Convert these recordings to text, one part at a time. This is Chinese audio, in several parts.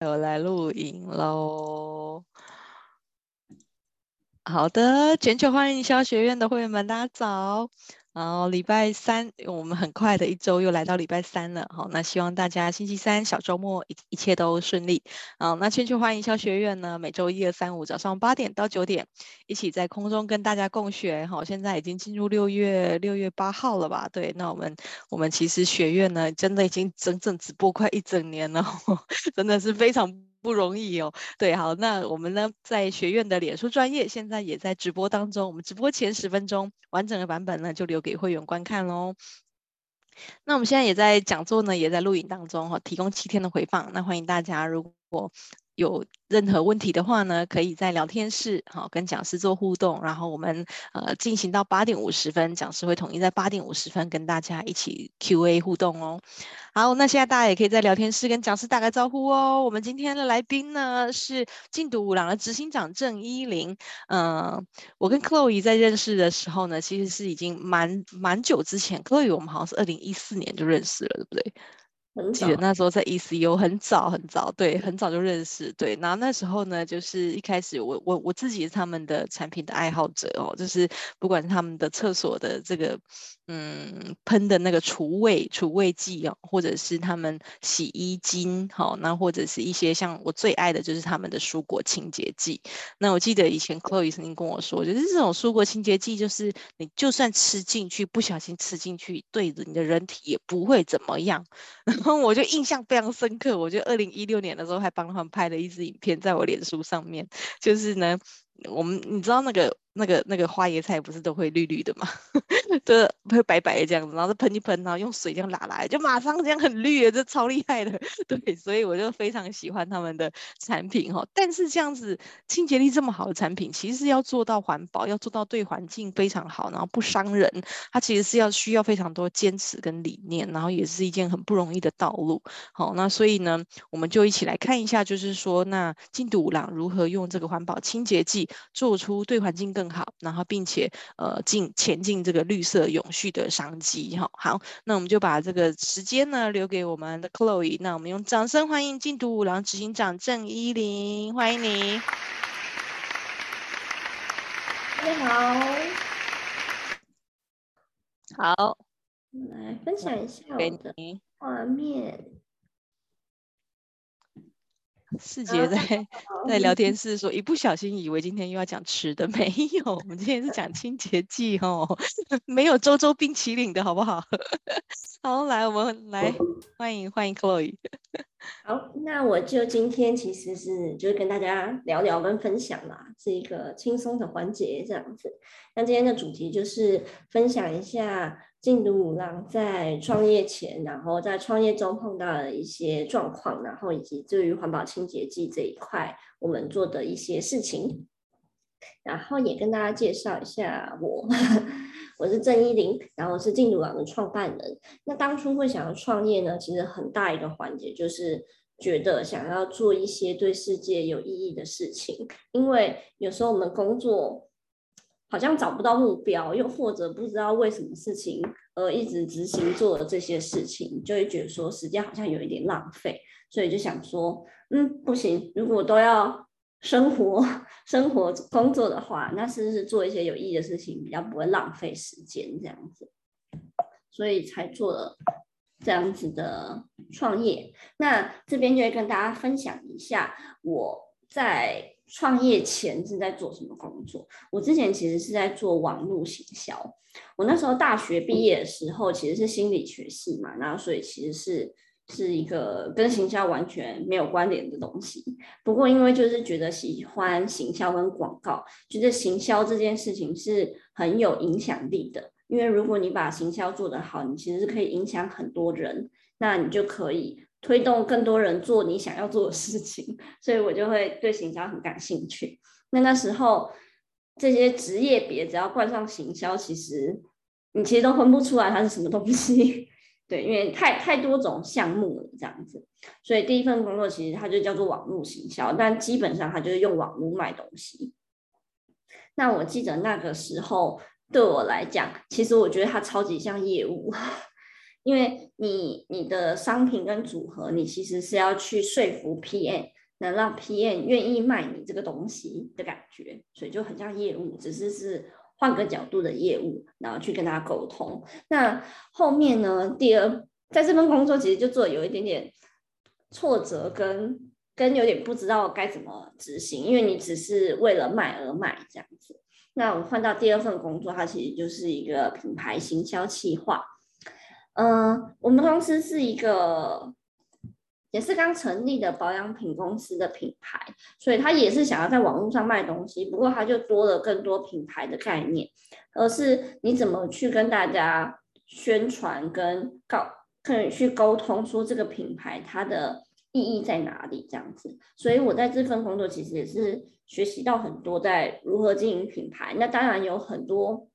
我来录影喽。好的，全球欢迎营销学院的会员们，大家早。然后礼拜三，我们很快的一周又来到礼拜三了，好，那希望大家星期三小周末一一切都顺利。好，那全球欢迎营销学院呢，每周一、二、三、五早上八点到九点，一起在空中跟大家共学。好，现在已经进入六月六月八号了吧？对，那我们我们其实学院呢，真的已经整整直播快一整年了，真的是非常。不容易哦，对，好，那我们呢，在学院的脸书专业现在也在直播当中，我们直播前十分钟完整的版本呢，就留给会员观看喽。那我们现在也在讲座呢，也在录影当中哈，提供七天的回放，那欢迎大家如果有任何问题的话呢，可以在聊天室好跟讲师做互动，然后我们呃进行到八点五十分，讲师会统一在八点五十分跟大家一起 Q&A 互动哦。好，那现在大家也可以在聊天室跟讲师打个招呼哦。我们今天的来宾呢是禁毒五郎的执行长郑伊玲。嗯、我跟 Chloe 在认识的时候呢，其实是已经蛮蛮久之前，Chloe 我们好像是二零一四年就认识了，对不对？记得那时候在 ECU 很早很早，对，很早就认识，对。然后那时候呢，就是一开始我我我自己是他们的产品的爱好者哦，就是不管是他们的厕所的这个嗯喷的那个除味除味剂哦，或者是他们洗衣精好，那或者是一些像我最爱的就是他们的蔬果清洁剂。那我记得以前 Chloe 曾经跟我说，就是这种蔬果清洁剂，就是你就算吃进去，不小心吃进去，对着你的人体也不会怎么样。我就印象非常深刻，我就二零一六年的时候还帮他们拍了一支影片，在我脸书上面，就是呢，我们你知道那个。那个那个花椰菜不是都会绿绿的吗？对，会白白的这样子，然后就喷一喷，然后用水这样拉来，就马上这样很绿，这超厉害的。对，所以我就非常喜欢他们的产品哈。但是这样子清洁力这么好的产品，其实要做到环保，要做到对环境非常好，然后不伤人，它其实是要需要非常多坚持跟理念，然后也是一件很不容易的道路。好，那所以呢，我们就一起来看一下，就是说那劲读五郎如何用这个环保清洁剂做出对环境更好，然后并且呃进前进这个绿色永续的商机哈。好，那我们就把这个时间呢留给我们的 Chloe。那我们用掌声欢迎禁毒五郎执行长郑依林，欢迎你。大家好，好，来分享一下我的画面。世杰在 在聊天室说，一不小心以为今天又要讲吃的，没有，我们今天是讲清洁剂哦，没有周周冰淇淋的好不好？好，来，我们来欢迎欢迎 Chloe。好，那我就今天其实是就是跟大家聊聊跟分享啦，是一个轻松的环节这样子。那今天的主题就是分享一下。禁毒五郎在创业前，然后在创业中碰到的一些状况，然后以及对于环保清洁剂这一块，我们做的一些事情，然后也跟大家介绍一下我，我是郑依林，然后是禁毒五郎的创办人。那当初会想要创业呢，其实很大一个环节就是觉得想要做一些对世界有意义的事情，因为有时候我们工作。好像找不到目标，又或者不知道为什么事情而一直执行做了这些事情，就会觉得说时间好像有一点浪费，所以就想说，嗯，不行，如果都要生活、生活工作的话，那是不是做一些有意义的事情比较不会浪费时间这样子？所以才做了这样子的创业。那这边就会跟大家分享一下我在。创业前是在做什么工作？我之前其实是在做网络行销。我那时候大学毕业的时候，其实是心理学系嘛，然后所以其实是是一个跟行销完全没有关联的东西。不过因为就是觉得喜欢行销跟广告，觉得行销这件事情是很有影响力的。因为如果你把行销做得好，你其实是可以影响很多人，那你就可以。推动更多人做你想要做的事情，所以我就会对行销很感兴趣。那那时候这些职业别只要冠上行销，其实你其实都分不出来它是什么东西。对，因为太太多种项目了这样子。所以第一份工作其实它就叫做网络行销，但基本上它就是用网络卖东西。那我记得那个时候对我来讲，其实我觉得它超级像业务。因为你你的商品跟组合，你其实是要去说服 PM，能让 PM 愿意卖你这个东西的感觉，所以就很像业务，只是是换个角度的业务，然后去跟他沟通。那后面呢，第二，在这份工作其实就做有一点点挫折跟跟有点不知道该怎么执行，因为你只是为了卖而卖这样子。那我换到第二份工作，它其实就是一个品牌行销企划。嗯、我们公司是一个也是刚成立的保养品公司的品牌，所以它也是想要在网络上卖东西，不过它就多了更多品牌的概念，而是你怎么去跟大家宣传跟告，可以去沟通说这个品牌它的意义在哪里这样子。所以我在这份工作其实也是。学习到很多在如何经营品牌，那当然有很多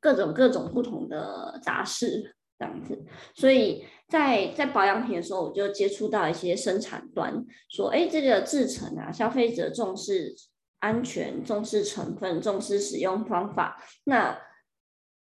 各种各种不同的杂事这样子，所以在在保养品的时候，我就接触到一些生产端，说，哎，这个制程啊，消费者重视安全，重视成分，重视使用方法，那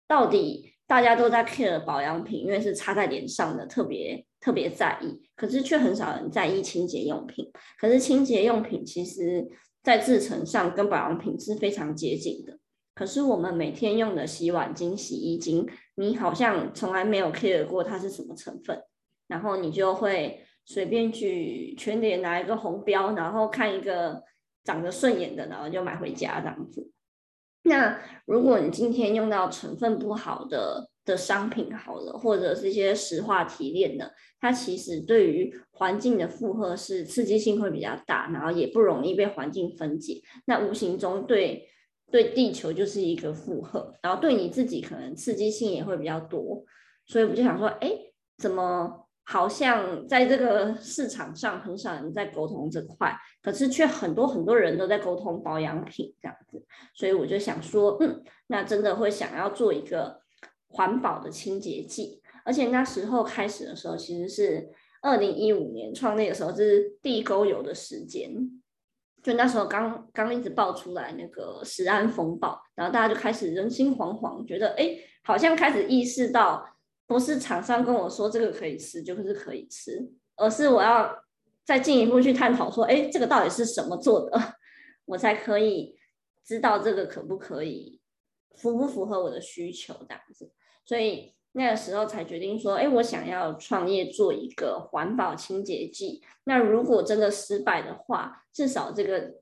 到底大家都在 care 保养品，因为是擦在脸上的，特别特别在意，可是却很少人在意清洁用品，可是清洁用品其实。在制程上跟保养品是非常接近的，可是我们每天用的洗碗精、洗衣精，你好像从来没有 care 过它是什么成分，然后你就会随便去全联拿一个红标，然后看一个长得顺眼的，然后就买回家这样子。那如果你今天用到成分不好的的商品好了，或者是一些石化提炼的，它其实对于环境的负荷是刺激性会比较大，然后也不容易被环境分解，那无形中对对地球就是一个负荷，然后对你自己可能刺激性也会比较多，所以我就想说，哎，怎么好像在这个市场上很少人在沟通这块，可是却很多很多人都在沟通保养品这样子，所以我就想说，嗯，那真的会想要做一个。环保的清洁剂，而且那时候开始的时候，其实是二零一五年创立的时候，就是地沟油的时间，就那时候刚刚一直爆出来那个食安风暴，然后大家就开始人心惶惶，觉得哎，好像开始意识到，不是厂商跟我说这个可以吃就是可以吃，而是我要再进一步去探讨说，哎，这个到底是什么做的，我才可以知道这个可不可以，符不符合我的需求这样子。所以那个时候才决定说，哎，我想要创业做一个环保清洁剂。那如果真的失败的话，至少这个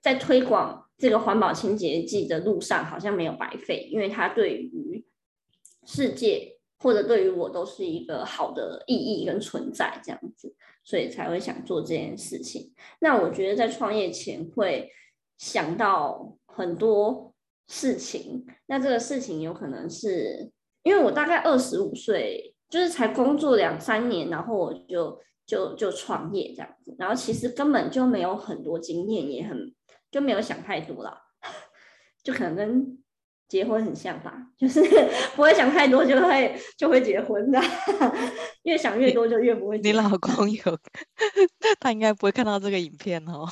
在推广这个环保清洁剂的路上好像没有白费，因为它对于世界或者对于我都是一个好的意义跟存在这样子，所以才会想做这件事情。那我觉得在创业前会想到很多事情，那这个事情有可能是。因为我大概二十五岁，就是才工作两三年，然后我就就就创业这样子，然后其实根本就没有很多经验，也很就没有想太多了，就可能跟结婚很像吧，就是 不会想太多就会就会结婚的，越想越多就越不会结婚。你老公有，他应该不会看到这个影片哦。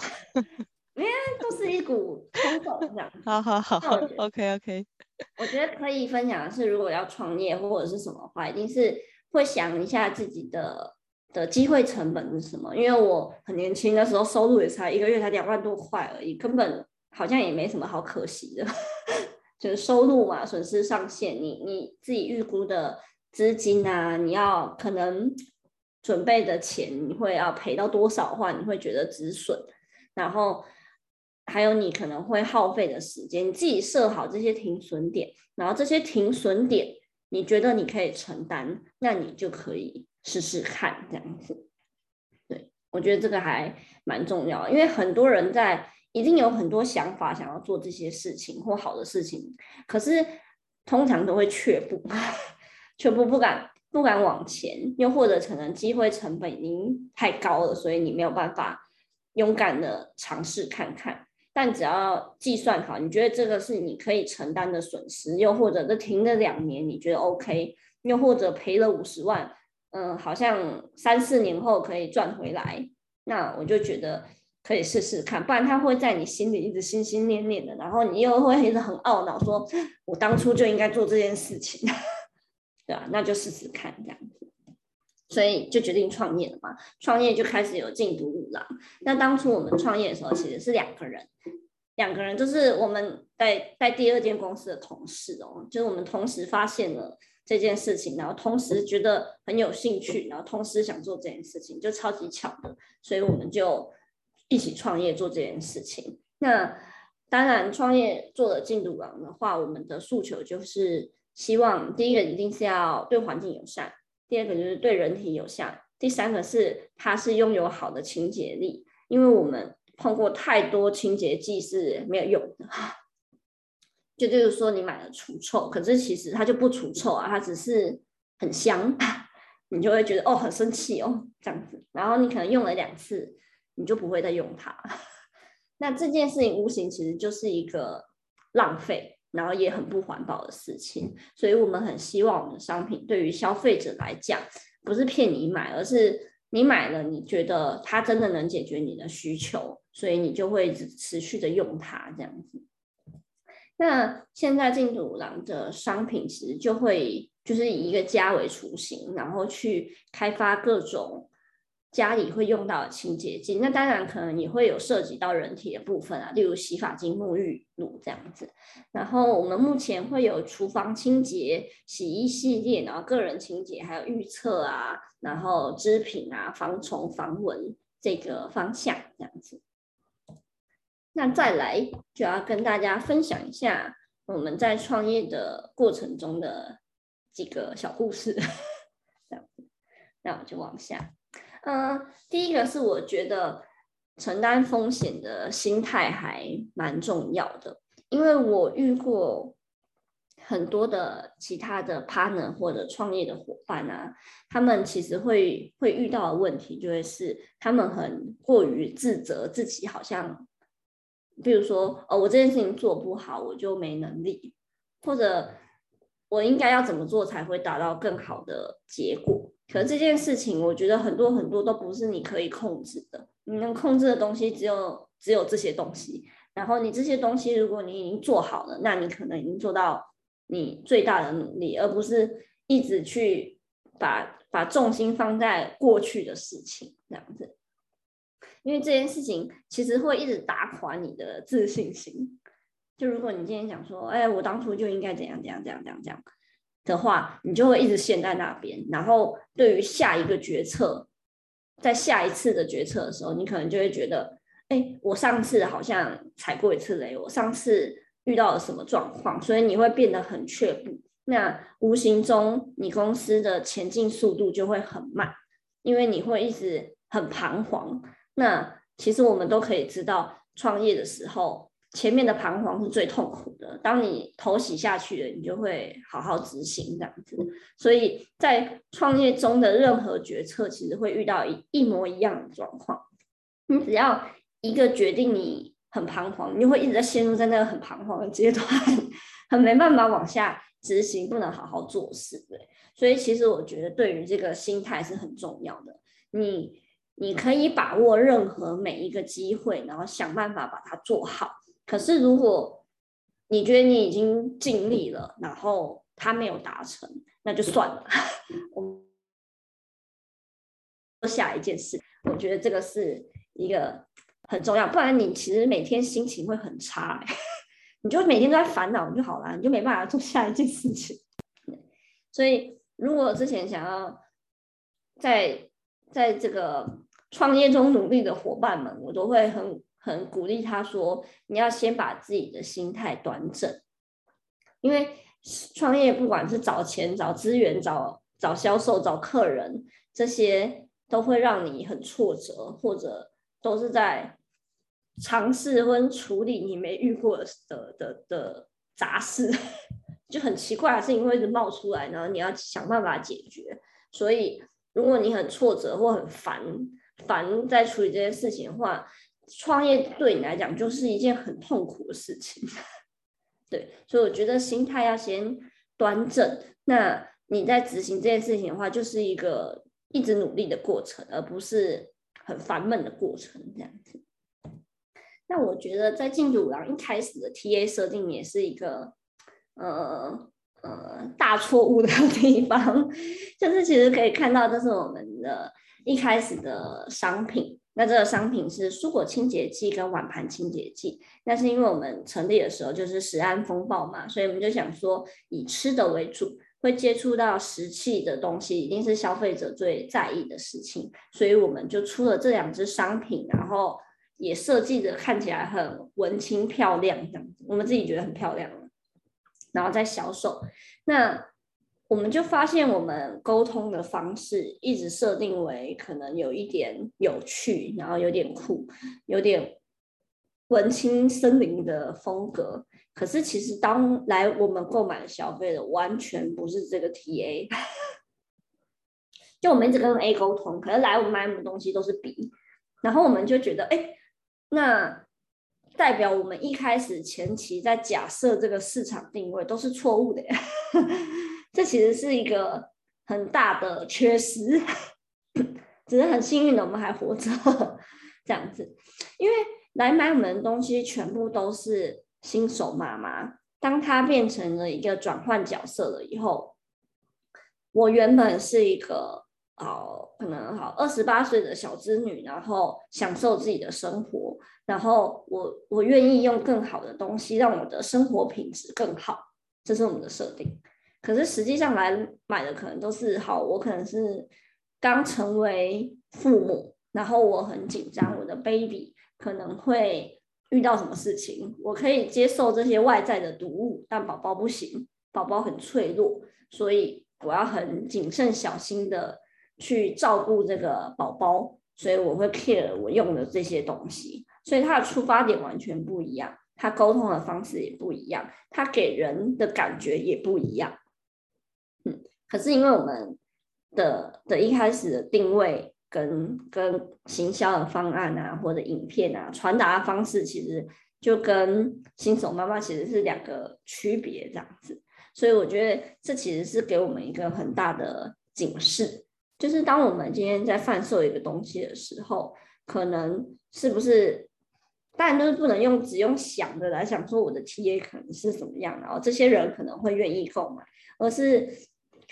因为都是一股冲动这样。好好好，OK OK。我觉得可以分享的是，如果要创业或者是什么的话，一定是会想一下自己的的机会成本是什么。因为我很年轻的时候，收入也才一个月才两万多块而已，根本好像也没什么好可惜的。就是收入嘛，损失上限，你你自己预估的资金啊，你要可能准备的钱，你会要赔到多少的话，你会觉得止损，然后。还有你可能会耗费的时间，你自己设好这些停损点，然后这些停损点你觉得你可以承担，那你就可以试试看这样子。对，我觉得这个还蛮重要，因为很多人在一定有很多想法想要做这些事情或好的事情，可是通常都会却步，却步不敢不敢往前，又或者可能机会成本已经太高了，所以你没有办法勇敢的尝试看看。但只要计算好，你觉得这个是你可以承担的损失，又或者这停了两年，你觉得 OK，又或者赔了五十万，嗯，好像三四年后可以赚回来，那我就觉得可以试试看，不然他会在你心里一直心心念念的，然后你又会一直很懊恼，说我当初就应该做这件事情。对吧？那就试试看这样子。所以就决定创业了嘛，创业就开始有进读五郎。那当初我们创业的时候，其实是两个人，两个人就是我们在在第二间公司的同事哦，就是我们同时发现了这件事情，然后同时觉得很有兴趣，然后同时想做这件事情，就超级巧的，所以我们就一起创业做这件事情。那当然，创业做了进读五郎的话，我们的诉求就是希望第一个一定是要对环境友善。第二个就是对人体有效，第三个是它是拥有好的清洁力，因为我们碰过太多清洁剂是没有用的，就就是说你买了除臭，可是其实它就不除臭啊，它只是很香，你就会觉得哦很生气哦这样子，然后你可能用了两次，你就不会再用它，那这件事情无形其实就是一个浪费。然后也很不环保的事情，所以我们很希望我们的商品对于消费者来讲，不是骗你买，而是你买了，你觉得它真的能解决你的需求，所以你就会持续的用它这样子。那现在进读五郎的商品其实就会就是以一个家为雏形，然后去开发各种。家里会用到的清洁剂，那当然可能也会有涉及到人体的部分啊，例如洗发精、沐浴露这样子。然后我们目前会有厨房清洁、洗衣系列，然后个人清洁，还有预测啊，然后织品啊、防虫防蚊这个方向这样子。那再来就要跟大家分享一下我们在创业的过程中的几个小故事，这样子。那我就往下。嗯，第一个是我觉得承担风险的心态还蛮重要的，因为我遇过很多的其他的 partner 或者创业的伙伴啊，他们其实会会遇到的问题，就会是他们很过于自责自己，好像比如说哦，我这件事情做不好，我就没能力，或者我应该要怎么做才会达到更好的结果。可这件事情，我觉得很多很多都不是你可以控制的。你能控制的东西只有只有这些东西。然后你这些东西，如果你已经做好了，那你可能已经做到你最大的努力，而不是一直去把把重心放在过去的事情这样子。因为这件事情其实会一直打垮你的自信心。就如果你今天想说，哎，我当初就应该怎样怎样怎样怎样怎样。的话，你就会一直陷在那边，然后对于下一个决策，在下一次的决策的时候，你可能就会觉得，哎，我上次好像踩过一次雷，我上次遇到了什么状况，所以你会变得很却步。那无形中，你公司的前进速度就会很慢，因为你会一直很彷徨。那其实我们都可以知道，创业的时候。前面的彷徨是最痛苦的，当你头洗下去了，你就会好好执行这样子。所以在创业中的任何决策，其实会遇到一一模一样的状况。你只要一个决定，你很彷徨，你就会一直在陷入在那个很彷徨的阶段，很没办法往下执行，不能好好做事。对，所以其实我觉得对于这个心态是很重要的。你你可以把握任何每一个机会，然后想办法把它做好。可是，如果你觉得你已经尽力了，然后他没有达成，那就算了。我下一件事，我觉得这个是一个很重要，不然你其实每天心情会很差，你就每天都在烦恼，就好了，你就没办法做下一件事情。所以，如果之前想要在在这个创业中努力的伙伴们，我都会很。很鼓励他说：“你要先把自己的心态端正，因为创业不管是找钱、找资源、找找销售、找客人，这些都会让你很挫折，或者都是在尝试跟处理你没遇过的的的，的杂事，就很奇怪的事情会一直冒出来，然后你要想办法解决。所以，如果你很挫折或很烦烦在处理这件事情的话，创业对你来讲就是一件很痛苦的事情，对，所以我觉得心态要先端正。那你在执行这件事情的话，就是一个一直努力的过程，而不是很烦闷的过程这样子。那我觉得在进读五郎一开始的 TA 设定也是一个，呃，呃大错误的 地方，就是其实可以看到，这是我们的一开始的商品。那这个商品是蔬果清洁剂跟碗盘清洁剂。那是因为我们成立的时候就是食安风暴嘛，所以我们就想说以吃的为主，会接触到食器的东西，一定是消费者最在意的事情。所以我们就出了这两支商品，然后也设计的看起来很文青漂亮这样子，我们自己觉得很漂亮，然后再销售。那我们就发现，我们沟通的方式一直设定为可能有一点有趣，然后有点酷，有点文青森林的风格。可是其实当来我们购买消费的完全不是这个 TA，就我们一直跟 A 沟通，可是来我们买什么东西都是 B，然后我们就觉得，哎，那代表我们一开始前期在假设这个市场定位都是错误的。这其实是一个很大的缺失，只是很幸运的我们还活着这样子。因为来买我们的东西全部都是新手妈妈，当她变成了一个转换角色了以后，我原本是一个哦，可能好二十八岁的小资女，然后享受自己的生活，然后我我愿意用更好的东西让我的生活品质更好，这是我们的设定。可是实际上来买的可能都是好，我可能是刚成为父母，然后我很紧张，我的 baby 可能会遇到什么事情，我可以接受这些外在的毒物，但宝宝不行，宝宝很脆弱，所以我要很谨慎小心的去照顾这个宝宝，所以我会 care 我用的这些东西，所以他的出发点完全不一样，他沟通的方式也不一样，他给人的感觉也不一样。可是因为我们的的一开始的定位跟跟行销的方案啊，或者影片啊，传达的方式，其实就跟新手妈妈其实是两个区别这样子，所以我觉得这其实是给我们一个很大的警示，就是当我们今天在贩售一个东西的时候，可能是不是，当然都是不能用只用想的来想说我的 TA 可能是什么样，然后这些人可能会愿意购买，而是。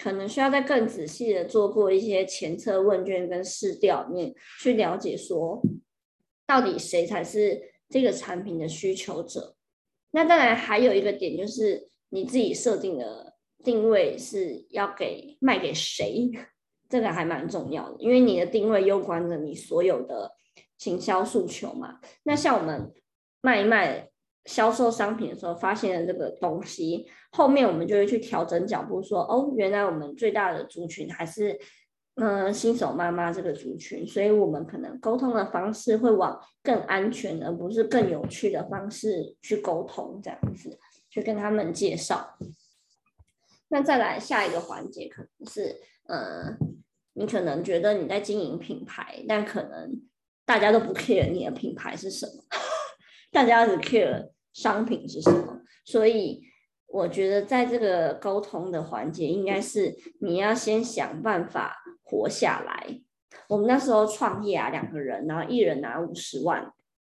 可能需要再更仔细的做过一些前测问卷跟试调面，去了解说，到底谁才是这个产品的需求者。那当然还有一个点就是你自己设定的定位是要给卖给谁，这个还蛮重要的，因为你的定位攸关着你所有的行销诉求嘛。那像我们卖一卖。销售商品的时候发现了这个东西，后面我们就会去调整脚步说，哦，原来我们最大的族群还是嗯、新手妈妈这个族群，所以我们可能沟通的方式会往更安全而不是更有趣的方式去沟通，这样子去跟他们介绍。那再来下一个环节可能是，呃，你可能觉得你在经营品牌，但可能大家都不 care 你的品牌是什么。大家只 care 商品是什么，所以我觉得在这个沟通的环节，应该是你要先想办法活下来。我们那时候创业啊，两个人，然后一人拿五十万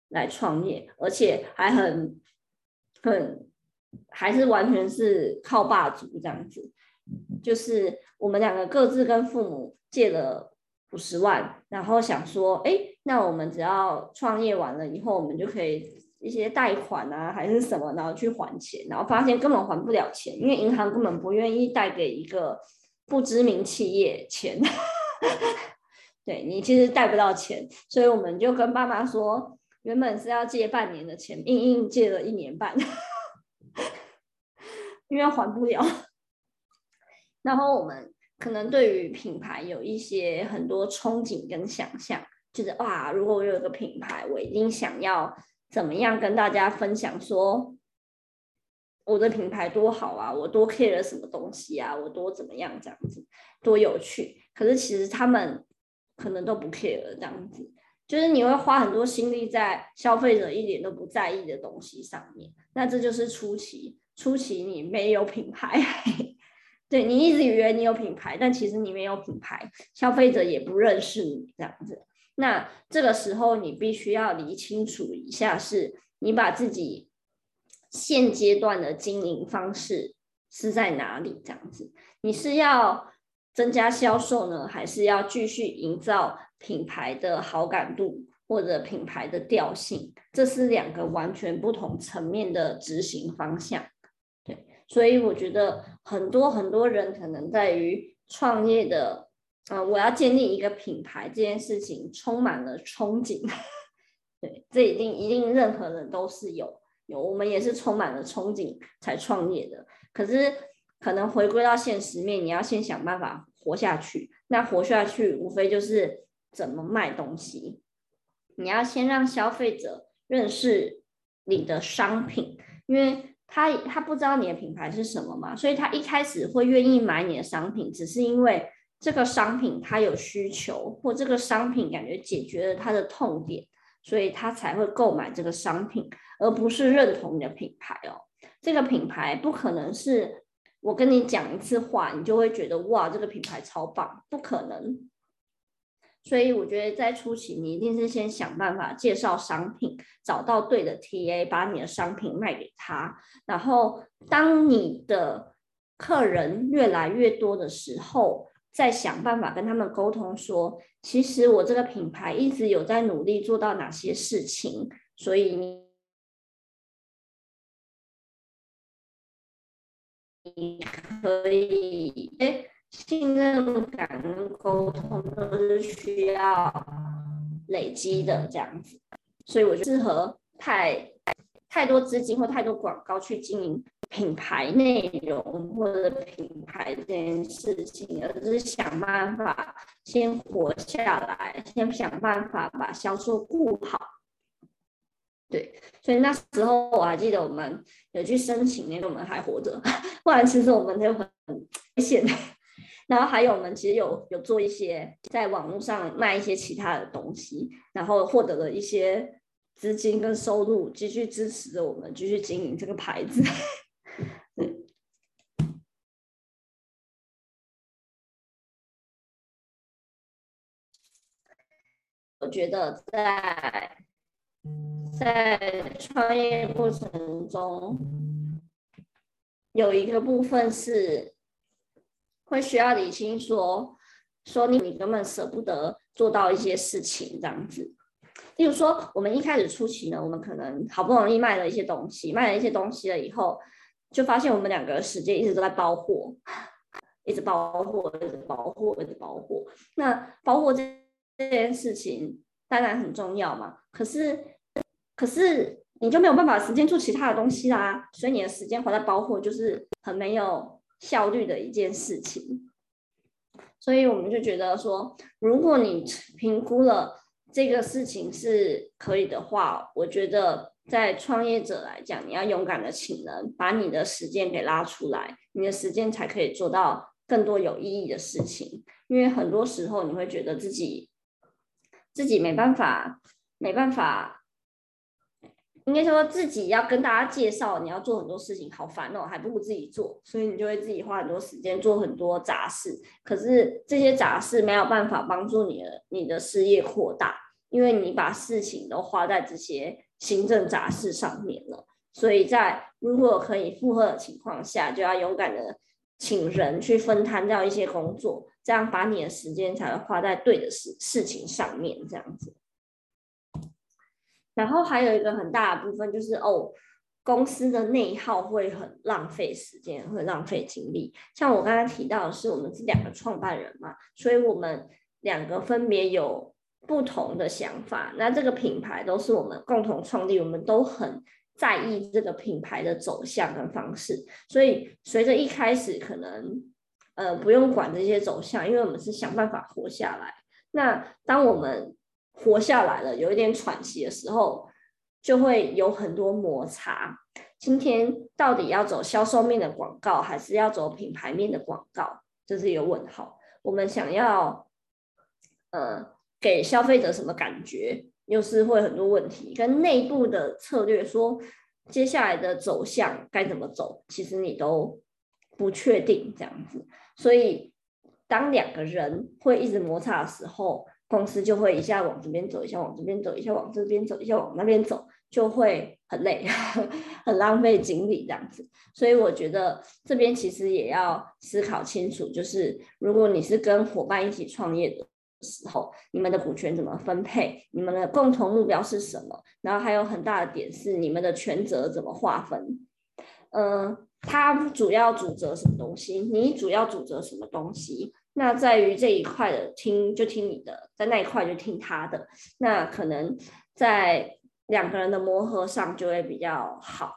来创业，而且还很很还是完全是靠爸族这样子，就是我们两个各自跟父母借了五十万，然后想说，哎，那我们只要创业完了以后，我们就可以。一些贷款啊，还是什么，然后去还钱，然后发现根本还不了钱，因为银行根本不愿意贷给一个不知名企业钱。对，你其实贷不到钱，所以我们就跟爸妈说，原本是要借半年的钱，硬硬借了一年半，因为还不了。然后我们可能对于品牌有一些很多憧憬跟想象，就是哇，如果我有一个品牌，我一定想要。怎么样跟大家分享说我的品牌多好啊，我多 care 了什么东西啊，我多怎么样这样子，多有趣。可是其实他们可能都不 care 这样子，就是你会花很多心力在消费者一点都不在意的东西上面。那这就是初期，初期你没有品牌，对，你一直以为你有品牌，但其实你没有品牌，消费者也不认识你这样子。那这个时候，你必须要理清楚一下，是你把自己现阶段的经营方式是在哪里？这样子，你是要增加销售呢，还是要继续营造品牌的好感度或者品牌的调性？这是两个完全不同层面的执行方向。对，所以我觉得很多很多人可能在于创业的，呃，我要建立一个品牌这件事情充满了憧憬。对，这一定一定任何人都是有有，我们也是充满了憧憬才创业的。可是，可能回归到现实面，你要先想办法活下去。那活下去，无非就是怎么卖东西。你要先让消费者认识你的商品，因为他他不知道你的品牌是什么嘛，所以他一开始会愿意买你的商品，只是因为这个商品他有需求，或这个商品感觉解决了他的痛点，所以他才会购买这个商品，而不是认同你的品牌哦。这个品牌不可能是我跟你讲一次话，你就会觉得哇，这个品牌超棒，不可能。所以我觉得在初期，你一定是先想办法介绍商品，找到对的 TA，把你的商品卖给他。然后，当你的客人越来越多的时候，再想办法跟他们沟通说，其实我这个品牌一直有在努力做到哪些事情，所以你。可以，哎，信任感沟通都是需要累积的，这样子，所以我就适合太太多资金或太多广告去经营品牌内容或者品牌这件事情，而是想办法先活下来，先想办法把销售顾好。对，所以那时候我还记得我们有去申请，那个我们还活着，不然其实我们就很危险。然后还有我们其实有有做一些在网络上卖一些其他的东西，然后获得了一些资金跟收入，继续支持着我们继续经营这个牌子。嗯，我觉得在。在创业过程中，有一个部分是会需要理清说，说你你根本舍不得做到一些事情这样子。例如说，我们一开始初期呢，我们可能好不容易卖了一些东西，卖了一些东西了以后，就发现我们两个时间一直都在包货，一直包货，一直包货，一直包货。那包货这这件事情当然很重要嘛，可是。可是你就没有办法时间做其他的东西啦，所以你的时间花在包货就是很没有效率的一件事情。所以我们就觉得说，如果你评估了这个事情是可以的话，我觉得在创业者来讲，你要勇敢的请人，把你的时间给拉出来，你的时间才可以做到更多有意义的事情。因为很多时候你会觉得自己自己没办法，没办法。应该说自己要跟大家介绍，你要做很多事情，好烦哦，还不如自己做，所以你就会自己花很多时间做很多杂事。可是这些杂事没有办法帮助你的你的事业扩大，因为你把事情都花在这些行政杂事上面了。所以在如果可以负荷的情况下，就要勇敢的请人去分摊掉一些工作，这样把你的时间才会花在对的事事情上面，这样子。然后还有一个很大的部分就是哦，公司的内耗会很浪费时间，会浪费精力。像我刚才提到的是，我们是两个创办人嘛，所以我们两个分别有不同的想法。那这个品牌都是我们共同创立，我们都很在意这个品牌的走向跟方式。所以随着一开始可能呃不用管这些走向，因为我们是想办法活下来。那当我们活下来了，有一点喘息的时候，就会有很多摩擦。今天到底要走销售面的广告，还是要走品牌面的广告？这是一个问号。我们想要，呃，给消费者什么感觉，又是会很多问题。跟内部的策略说，接下来的走向该怎么走，其实你都不确定这样子。所以，当两个人会一直摩擦的时候，公司就会一下往这边走，一下往这边走，一下往这边走，一下往那边走，就会很累，很浪费精力这样子。所以我觉得这边其实也要思考清楚，就是如果你是跟伙伴一起创业的时候，你们的股权怎么分配？你们的共同目标是什么？然后还有很大的点是你们的权责怎么划分？嗯、他主要主责什么东西？你主要主责什么东西？那在于这一块的听就听你的，在那一块就听他的。那可能在两个人的磨合上就会比较好。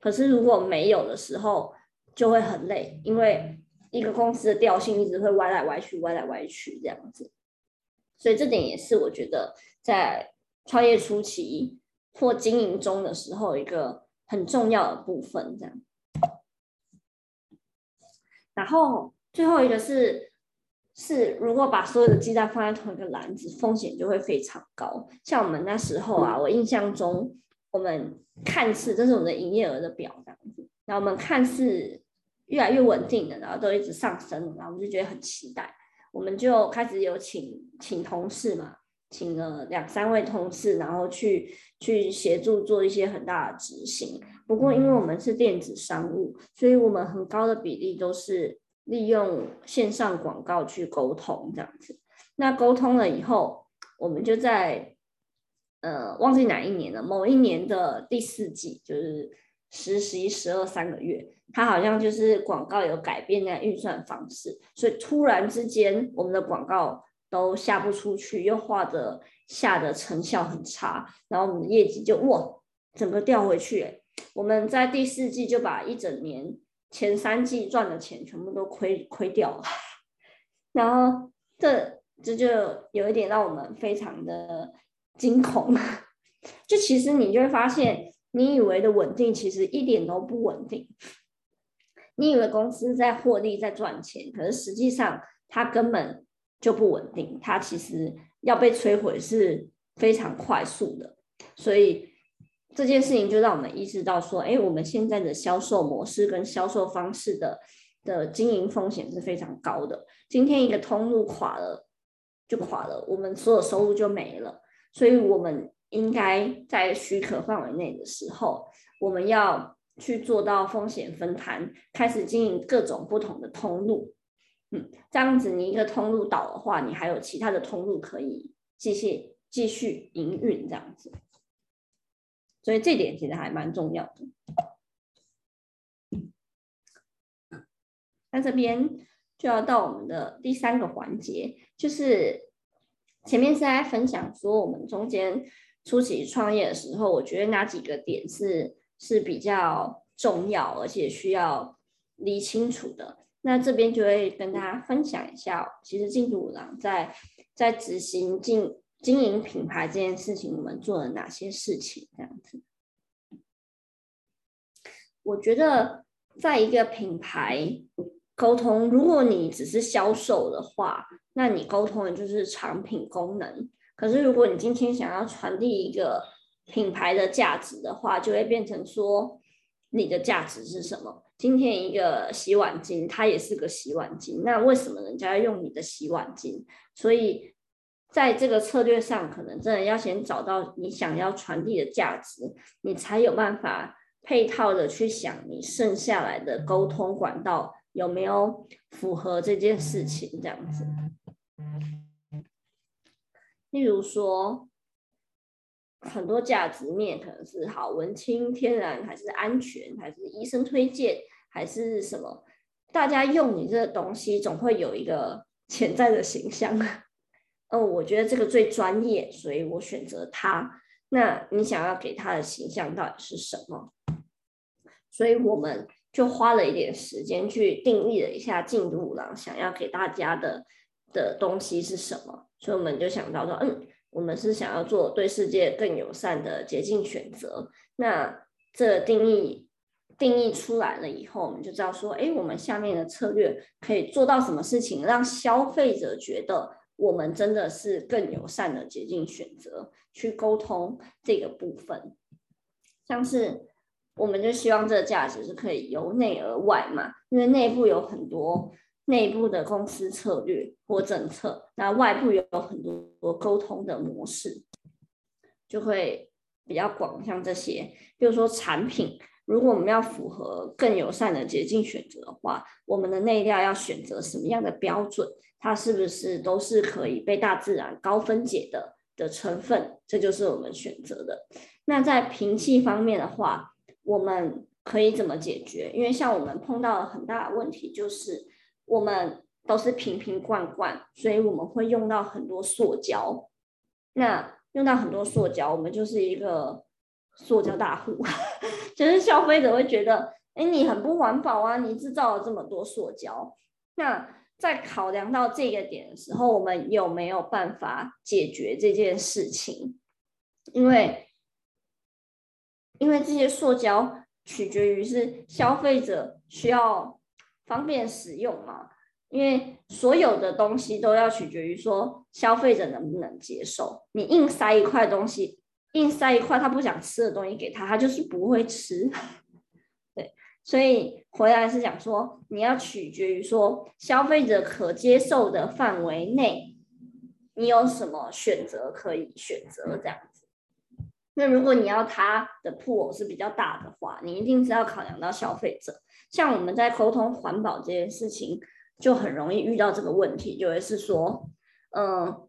可是如果没有的时候，就会很累，因为一个公司的调性一直会歪来歪去，歪来歪去这样子。所以这点也是我觉得在创业初期或经营中的时候一个很重要的部分，这样。然后最后一个是是，如果把所有的鸡蛋放在同一个篮子，风险就会非常高。像我们那时候啊，我印象中，我们看似这是我们的营业额的表这样子，然后我们看似越来越稳定的，然后都一直上升，然后我们就觉得很期待。我们就开始有请请同事嘛，请了两三位同事，然后去去协助做一些很大的执行。不过，因为我们是电子商务，所以我们很高的比例都是利用线上广告去沟通这样子。那沟通了以后，我们就在呃忘记哪一年了，某一年的第四季，就是十、十一、十二三个月。它好像就是广告有改变那预算方式，所以突然之间我们的广告都下不出去，又画的下的成效很差，然后我们的业绩就哇整个掉回去。我们在第四季就把一整年前三季赚的钱全部都亏亏掉了，然后这这就有一点让我们非常的惊恐。就其实你就会发现，你以为的稳定，其实一点都不稳定。你以为公司在获利、在赚钱，可是实际上它根本就不稳定，它其实要被摧毁是非常快速的。所以这件事情就让我们意识到说，哎，我们现在的销售模式跟销售方式的的经营风险是非常高的。今天一个通路垮了，就垮了，我们所有收入就没了。所以我们应该在许可范围内的时候，我们要。去做到风险分摊，开始经营各种不同的通路，嗯，这样子你一个通路倒的话，你还有其他的通路可以继续继续营运这样子，所以这点其实还蛮重要的。那这边就要到我们的第三个环节，就是前面是在分享说我们中间初期创业的时候，我觉得哪几个点是。是比较重要，而且需要理清楚的。那这边就会跟大家分享一下，其实进度五郎在在执行进经营品牌这件事情，我们做了哪些事情？这样子，我觉得在一个品牌沟通，如果你只是销售的话，那你沟通的就是产品功能。可是如果你今天想要传递一个品牌的价值的话，就会变成说，你的价值是什么？今天一个洗碗巾，它也是个洗碗巾，那为什么人家要用你的洗碗巾？所以在这个策略上，可能真的要先找到你想要传递的价值，你才有办法配套的去想你剩下来的沟通管道有没有符合这件事情，这样子。例如说。很多价值面可能是好文青、天然，还是安全，还是医生推荐，还是什么？大家用你这个东西，总会有一个潜在的形象。哦，我觉得这个最专业，所以我选择它。那你想要给它的形象到底是什么？所以我们就花了一点时间去定义了一下进度五郎想要给大家的的东西是什么。所以我们就想到说，嗯。我们是想要做对世界更友善的捷径选择。那这定义定义出来了以后，我们就知道说，哎，我们下面的策略可以做到什么事情，让消费者觉得我们真的是更友善的捷径选择，去沟通这个部分。像是，我们就希望这个价值是可以由内而外嘛，因为内部有很多内部的公司策略或政策，那外部有很多沟通的模式，就会比较广，像这些，比如说产品。如果我们要符合更友善的捷径选择的话，我们的内料要选择什么样的标准？它是不是都是可以被大自然高分解的的成分？这就是我们选择的。那在瓶器方面的话，我们可以怎么解决？因为像我们碰到了很大的问题，就是我们都是瓶瓶罐罐，所以我们会用到很多塑胶。那用到很多塑胶，我们就是一个。塑胶大户，就是消费者会觉得，哎，你很不环保啊！你制造了这么多塑胶。那在考量到这个点的时候，我们有没有办法解决这件事情？因为，因为这些塑胶取决于是消费者需要方便使用嘛。因为所有的东西都要取决于说消费者能不能接受。你硬塞一块东西。硬塞一块他不想吃的东西给他，他就是不会吃。所以回来是讲说，你要取决于说消费者可接受的范围内，你有什么选择可以选择这样子。那如果你要他的铺偶是比较大的话，你一定是要考量到消费者。像我们在沟通环保这件事情，就很容易遇到这个问题，就会是说，嗯。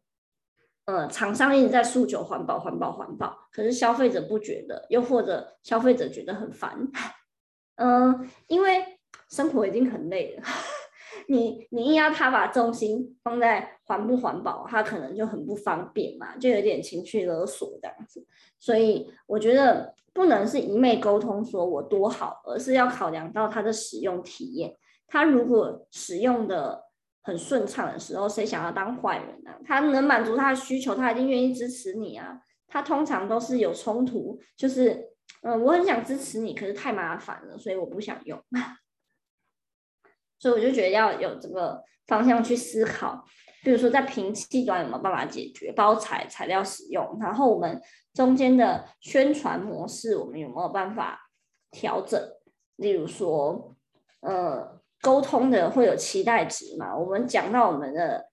呃，厂商一直在诉求环保、环保、环保，可是消费者不觉得，又或者消费者觉得很烦。嗯、因为生活已经很累了，你你硬要他把重心放在环不环保，他可能就很不方便嘛，就有点情绪勒索这样子。所以我觉得不能是一昧沟通说我多好，而是要考量到他的使用体验。他如果使用的很顺畅的时候，谁想要当坏人呢、啊？他能满足他的需求，他一定愿意支持你啊。他通常都是有冲突，就是，嗯、我很想支持你，可是太麻烦了，所以我不想用。所以我就觉得要有这个方向去思考，比如说在瓶器端有没有办法解决包材材料使用，然后我们中间的宣传模式，我们有没有办法调整？例如说，呃。沟通的会有期待值嘛？我们讲到我们的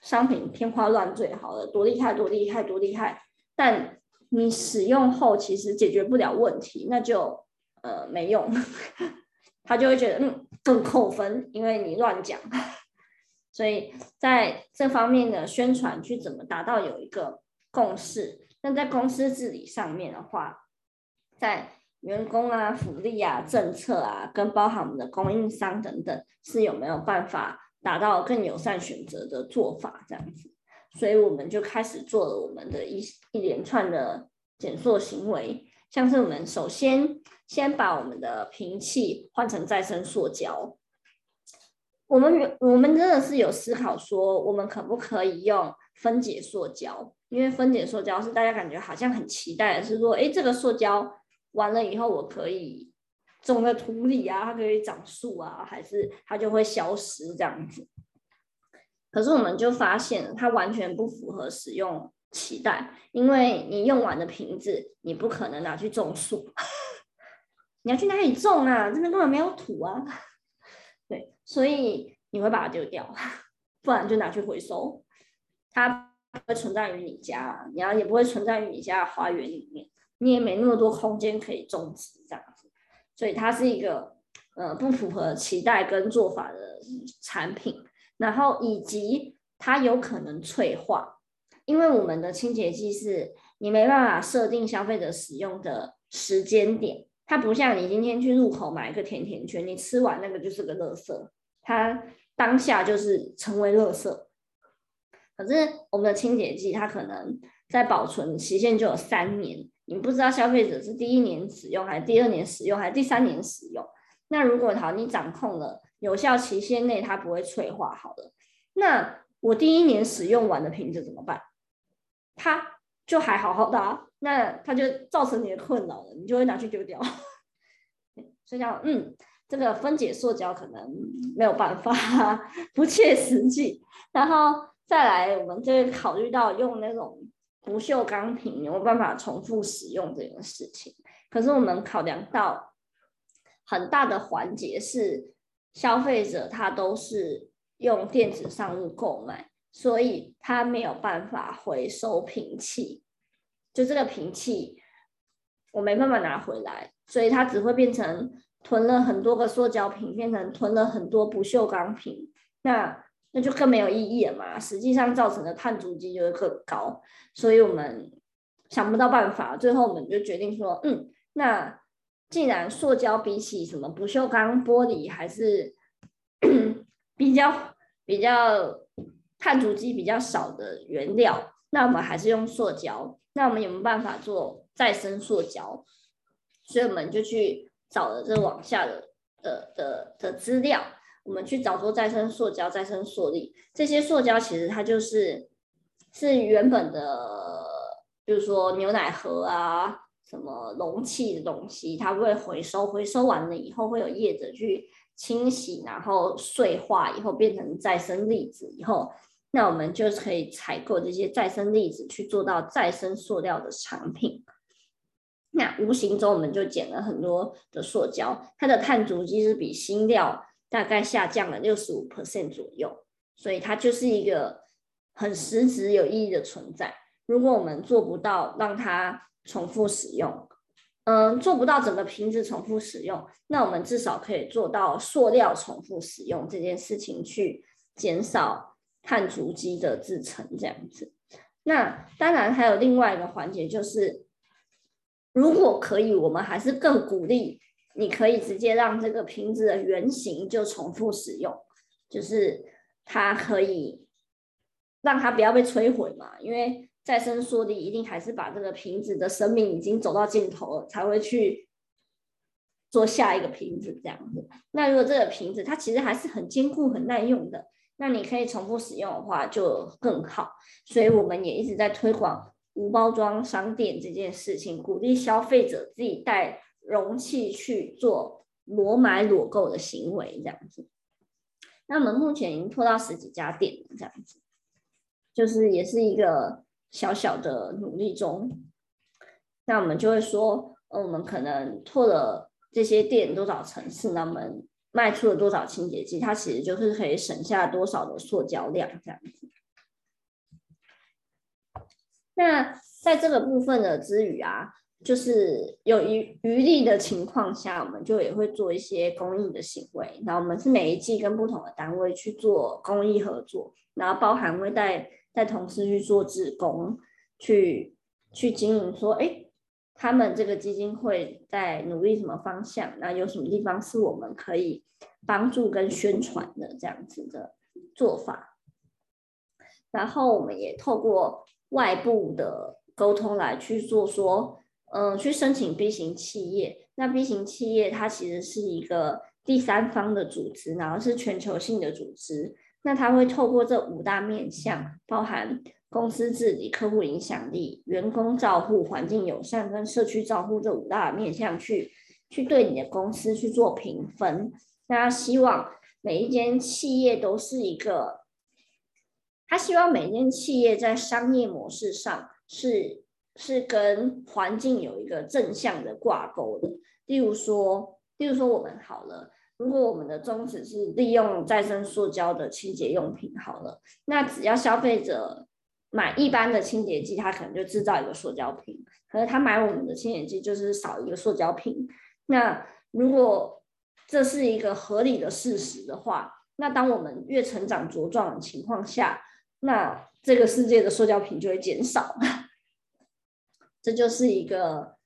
商品天花乱坠，好了，多厉害，多厉害，多厉害。但你使用后其实解决不了问题，那就呃没用，他就会觉得嗯更扣分，因为你乱讲。所以在这方面的宣传去怎么达到有一个共识？那在公司治理上面的话，在。员工啊，福利啊，政策啊，跟包含我们的供应商等等，是有没有办法达到更友善选择的做法这样子？所以我们就开始做了我们的一一连串的减塑行为，像是我们首先先把我们的瓶器换成再生塑胶。我们我们真的是有思考说，我们可不可以用分解塑胶？因为分解塑胶是大家感觉好像很期待的，是说，诶，这个塑胶。完了以后，我可以种在土里啊，它可以长树啊，还是它就会消失这样子？可是我们就发现，它完全不符合使用期待，因为你用完的瓶子，你不可能拿去种树，你要去哪里种啊？这边根本没有土啊。对，所以你会把它丢掉，不然就拿去回收，它不会存在于你家，你要也不会存在于你家的花园里面。你也没那么多空间可以种植这样子，所以它是一个呃不符合期待跟做法的产品，然后以及它有可能脆化，因为我们的清洁剂是你没办法设定消费者使用的时间点，它不像你今天去入口买一个甜甜圈，你吃完那个就是个垃圾，它当下就是成为垃圾。可是我们的清洁剂它可能在保存期限就有三年。你不知道消费者是第一年使用还是第二年使用还是第三年使用。那如果好，你掌控了有效期限内它不会脆化，好了，那我第一年使用完的瓶子怎么办？它就还好好的啊，那它就造成你的困扰了，你就会拿去丢掉。所以讲，嗯，这个分解塑胶可能没有办法，不切实际。然后再来，我们就会考虑到用那种。不锈钢瓶有没有办法重复使用这件事情？可是我们考量到很大的环节是消费者他都是用电子商务购买，所以他没有办法回收瓶器。就这个瓶器，我没办法拿回来，所以它只会变成囤了很多个塑胶瓶，变成囤了很多不锈钢瓶。那那就更没有意义了嘛。实际上造成的碳足迹就会更高，所以我们想不到办法，最后我们就决定说，嗯，那既然塑胶比起什么不锈钢、玻璃还是 比较比较碳足迹比较少的原料，那我们还是用塑胶。那我们有没有办法做再生塑胶？所以我们就去找了这网下的的的的资料。我们去找做再生塑胶、再生塑粒，这些塑胶其实它就是是原本的，比如说牛奶盒啊、什么容器的东西，它会回收，回收完了以后会有业者去清洗，然后碎化以后变成再生粒子以后，那我们就可以采购这些再生粒子去做到再生塑料的产品。那无形中我们就减了很多的塑胶，它的碳足迹是比新料。大概下降了六十五 percent 左右，所以它就是一个很实质有意义的存在。如果我们做不到让它重复使用，嗯，做不到整个瓶子重复使用，那我们至少可以做到塑料重复使用这件事情，去减少碳足迹的制成这样子。那当然还有另外一个环节，就是如果可以，我们还是更鼓励。你可以直接让这个瓶子的原型就重复使用，就是它可以让它不要被摧毁嘛，因为再生塑力一定还是把这个瓶子的生命已经走到尽头了，才会去做下一个瓶子这样子。那如果这个瓶子它其实还是很坚固、很耐用的，那你可以重复使用的话就更好。所以我们也一直在推广无包装商店这件事情，鼓励消费者自己带。容器去做裸买裸购的行为，这样子。那我们目前已经拓到十几家店，这样子，就是也是一个小小的努力中。那我们就会说，呃，我们可能拓了这些店多少层次，那我们卖出了多少清洁剂，它其实就是可以省下多少的塑胶量，这样子。那在这个部分的之余啊。就是有余余力的情况下，我们就也会做一些公益的行为。那我们是每一季跟不同的单位去做公益合作，然后包含会带带同事去做志工，去去经营说，哎，他们这个基金会在努力什么方向？那有什么地方是我们可以帮助跟宣传的这样子的做法？然后我们也透过外部的沟通来去做说。嗯，去申请 B 型企业。那 B 型企业它其实是一个第三方的组织，然后是全球性的组织。那他会透过这五大面向，包含公司治理、客户影响力、员工照护、环境友善跟社区照护这五大面向去去对你的公司去做评分。那他希望每一间企业都是一个，他希望每一间企业在商业模式上是。是跟环境有一个正向的挂钩的，例如说，例如说我们好了，如果我们的宗旨是利用再生塑胶的清洁用品好了，那只要消费者买一般的清洁剂，他可能就制造一个塑胶瓶，可是他买我们的清洁剂就是少一个塑胶瓶。那如果这是一个合理的事实的话，那当我们越成长茁壮的情况下，那这个世界的塑胶瓶就会减少。这就是一个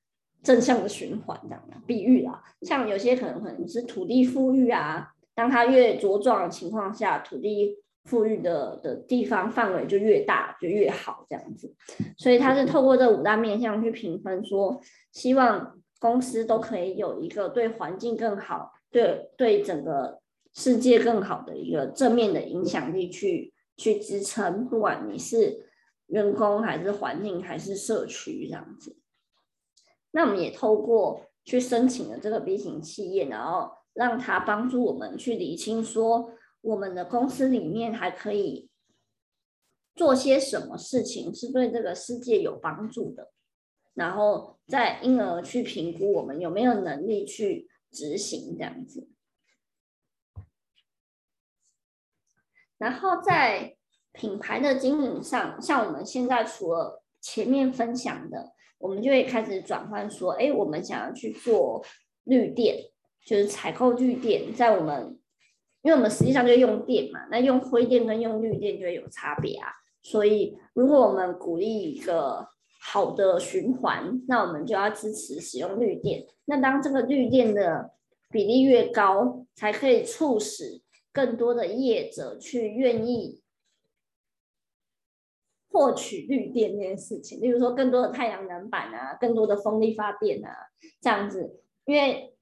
正向的循环，这样的比喻啦。像有些可能可能是土地富裕啊，当它越茁壮的情况下，土地富裕的的地方范围就越大，就越好这样子。所以它是透过这五大面向去评分，说希望公司都可以有一个对环境更好、对对整个世界更好的一个正面的影响力去去支撑，不管你是。员工还是环境还是社区这样子，那我们也透过去申请了这个 B 型企业，然后让他帮助我们去理清，说我们的公司里面还可以做些什么事情是对这个世界有帮助的，然后再因而去评估我们有没有能力去执行这样子。然后在品牌的经营上，像我们现在除了前面分享的，我们就会开始转换说，哎，我们想要去做绿电，就是采购绿电，在我们，因为我们实际上就用电嘛，那用灰电跟用绿电就会有差别啊。所以，如果我们鼓励一个好的循环，那我们就要支持使用绿电。那当这个绿电的比例越高，才可以促使更多的业者去愿意获取绿电这件事情。例如说，更多的太阳能板啊，更多的风力发电啊，这样子，因为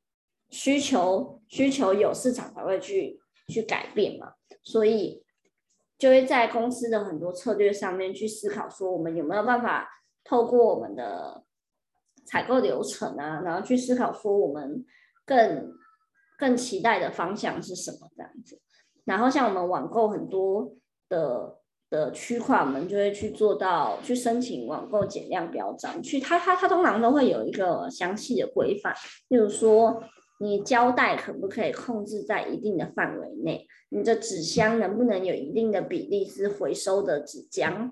需求需求有，市场才会去去改变嘛，所以。就会在公司的很多策略上面去思考，说我们有没有办法透过我们的采购流程啊，然后去思考说我们更更期待的方向是什么这样子。然后像我们网购很多的的区块，我们就会去做到去申请网购减量标章，去它它它通常都会有一个详细的规范，例如说。你胶带可不可以控制在一定的范围内？你的纸箱能不能有一定的比例是回收的纸浆？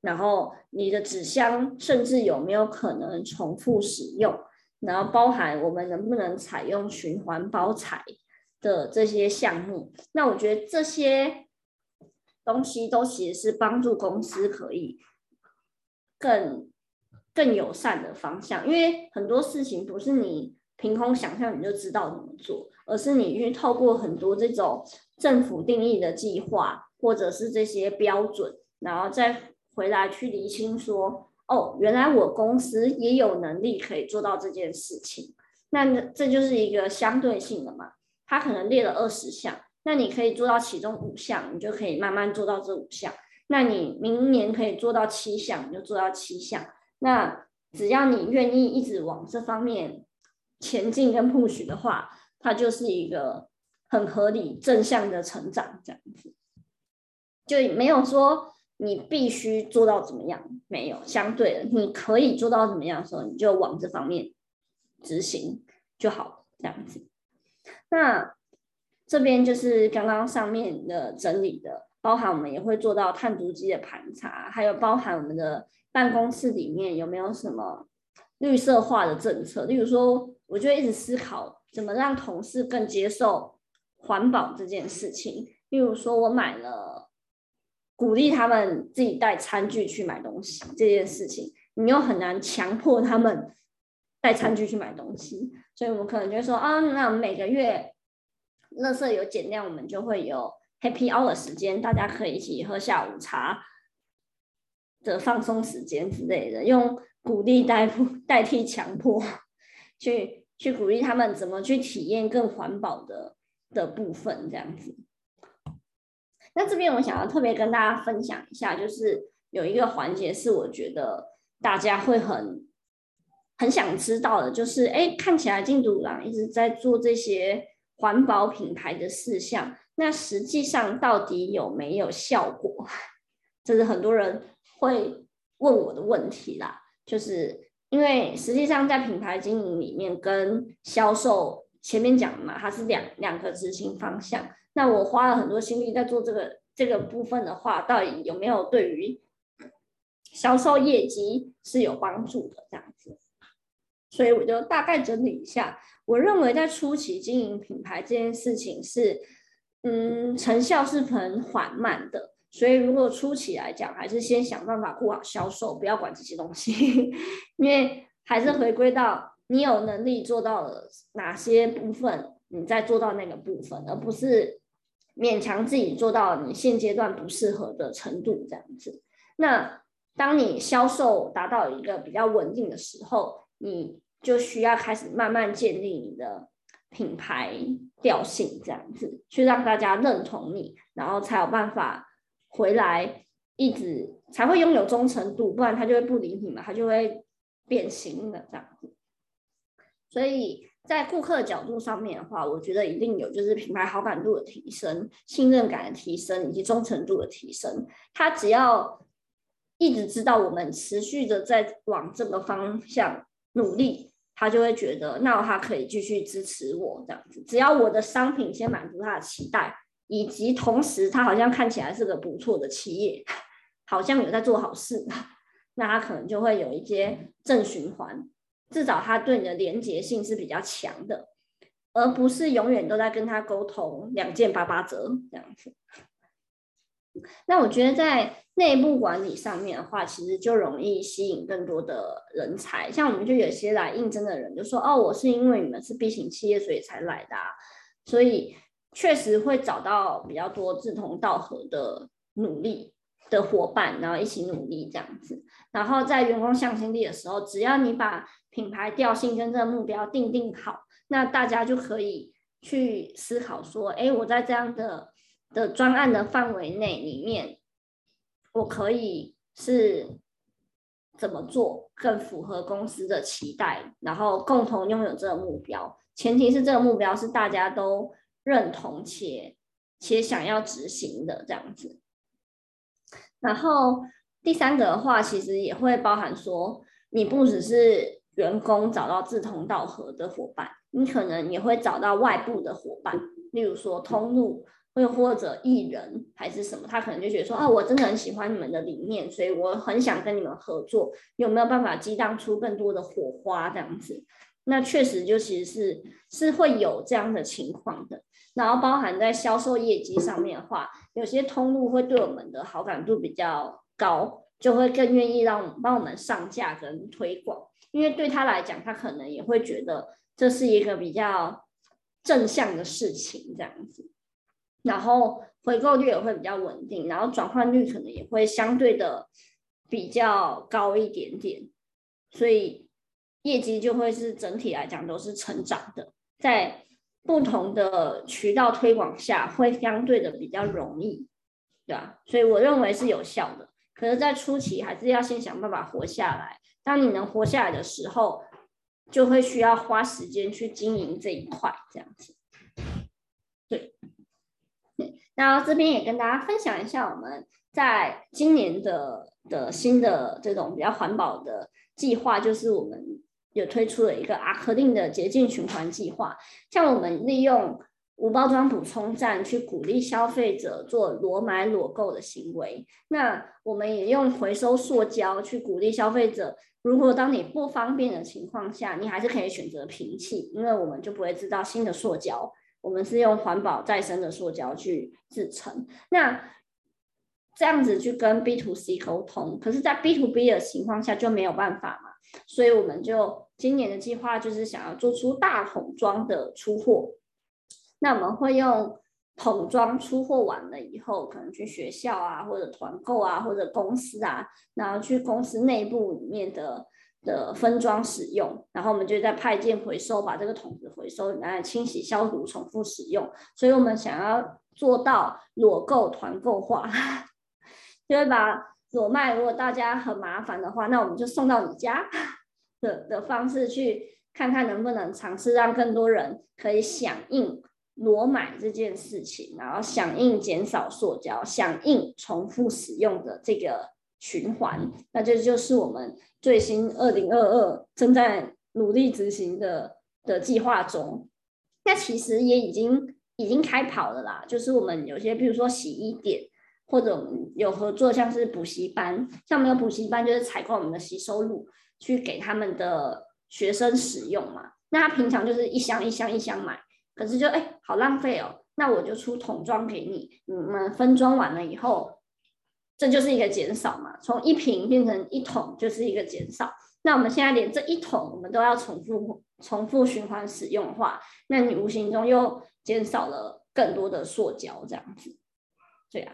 然后你的纸箱甚至有没有可能重复使用？然后包含我们能不能采用循环包材的这些项目？那我觉得这些东西都其实是帮助公司可以更更友善的方向，因为很多事情不是你。凭空想象你就知道怎么做，而是你去透过很多这种政府定义的计划，或者是这些标准，然后再回来去厘清说，哦，原来我公司也有能力可以做到这件事情。那这就是一个相对性的嘛，它可能列了二十项，那你可以做到其中五项，你就可以慢慢做到这五项。那你明年可以做到七项，你就做到七项。那只要你愿意一直往这方面。前进跟 push 的话，它就是一个很合理正向的成长，这样子就没有说你必须做到怎么样，没有相对的，你可以做到怎么样的时候，你就往这方面执行就好，这样子。那这边就是刚刚上面的整理的，包含我们也会做到碳足迹的盘查，还有包含我们的办公室里面有没有什么绿色化的政策，例如说。我就一直思考怎么让同事更接受环保这件事情。例如说，我买了鼓励他们自己带餐具去买东西这件事情，你又很难强迫他们带餐具去买东西，所以我们可能就会说啊，那我们每个月垃圾有减量，我们就会有 Happy Hour 时间，大家可以一起喝下午茶的放松时间之类的，用鼓励代 代替强迫。去去鼓励他们怎么去体验更环保的的部分，这样子。那这边我想要特别跟大家分享一下，就是有一个环节是我觉得大家会很很想知道的，就是哎，看起来进度郎一直在做这些环保品牌的事项，那实际上到底有没有效果？这是很多人会问我的问题啦，就是。因为实际上在品牌经营里面，跟销售前面讲嘛，它是两两个执行方向。那我花了很多心力在做这个这个部分的话，到底有没有对于销售业绩是有帮助的这样子？所以我就大概整理一下，我认为在初期经营品牌这件事情是，嗯，成效是很缓慢的。所以，如果初期来讲，还是先想办法顾好销售，不要管这些东西，因为还是回归到你有能力做到了哪些部分，你再做到那个部分，而不是勉强自己做到你现阶段不适合的程度这样子。那当你销售达到一个比较稳定的时候，你就需要开始慢慢建立你的品牌调性，这样子去让大家认同你，然后才有办法。回来一直才会拥有忠诚度，不然他就会不理你嘛，他就会变形的这样子。所以在顾客角度上面的话，我觉得一定有就是品牌好感度的提升、信任感的提升以及忠诚度的提升。他只要一直知道我们持续的在往这个方向努力，他就会觉得那他可以继续支持我这样子。只要我的商品先满足他的期待。以及同时他好像看起来是个不错的企业，好像有在做好事，那他可能就会有一些正循环，至少他对你的连结性是比较强的，而不是永远都在跟他沟通两件八八折这样子。那我觉得在内部管理上面的话，其实就容易吸引更多的人才。像我们就有些来应征的人就说：“哦，我是因为你们是 B 型企业，所以才来的。”所以确实会找到比较多志同道合的努力的伙伴，然后一起努力这样子。然后在员工向心力的时候，只要你把品牌调性跟这个目标定定好，那大家就可以去思考说：“哎，我在这样的。”的专案的范围内里面，我可以是怎么做更符合公司的期待，然后共同拥有这个目标。前提是这个目标是大家都认同且且想要执行的这样子。然后第三个的话，其实也会包含说，你不只是员工找到志同道合的伙伴，你可能也会找到外部的伙伴，例如说通路。又或者艺人还是什么，他可能就觉得说啊，我真的很喜欢你们的理念，所以我很想跟你们合作，有没有办法激荡出更多的火花这样子？那确实就其实是是会有这样的情况的。然后包含在销售业绩上面的话，有些通路会对我们的好感度比较高，就会更愿意让我们帮我们上架跟推广，因为对他来讲，他可能也会觉得这是一个比较正向的事情这样子。然后回购率也会比较稳定，然后转换率可能也会相对的比较高一点点，所以业绩就会是整体来讲都是成长的，在不同的渠道推广下会相对的比较容易，对吧？所以我认为是有效的，可是，在初期还是要先想办法活下来。当你能活下来的时候，就会需要花时间去经营这一块，这样子，对。那这边也跟大家分享一下，我们在今年的的新的这种比较环保的计划，就是我们有推出了一个阿克令的洁净循环计划。像我们利用无包装补充站去鼓励消费者做裸买裸购的行为，那我们也用回收塑胶去鼓励消费者，如果当你不方便的情况下，你还是可以选择平弃，因为我们就不会制造新的塑胶。我们是用环保再生的塑胶去制成，那这样子去跟 B to C 沟通，可是，在 B to B 的情况下就没有办法嘛，所以我们就今年的计划就是想要做出大桶装的出货，那我们会用桶装出货完了以后，可能去学校啊，或者团购啊，或者公司啊，然后去公司内部里面的。的分装使用，然后我们就在派件回收，把这个桶子回收，拿来清洗消毒，重复使用。所以我们想要做到裸购团购化，就会把裸卖，如果大家很麻烦的话，那我们就送到你家的的方式去看看能不能尝试让更多人可以响应裸买这件事情，然后响应减少塑胶，响应重复使用的这个循环。那这就是我们。最新二零二二正在努力执行的的计划中，那其实也已经已经开跑了啦。就是我们有些，比如说洗衣店，或者有合作，像是补习班，像我们有补习班，就是采购我们的吸收露去给他们的学生使用嘛。那他平常就是一箱一箱一箱买，可是就哎、好浪费哦，那我就出桶装给你，你们分装完了以后。这就是一个减少嘛，从一瓶变成一桶就是一个减少。那我们现在连这一桶我们都要重复、重复循环使用的话，那你无形中又减少了更多的塑胶这样子。对啊，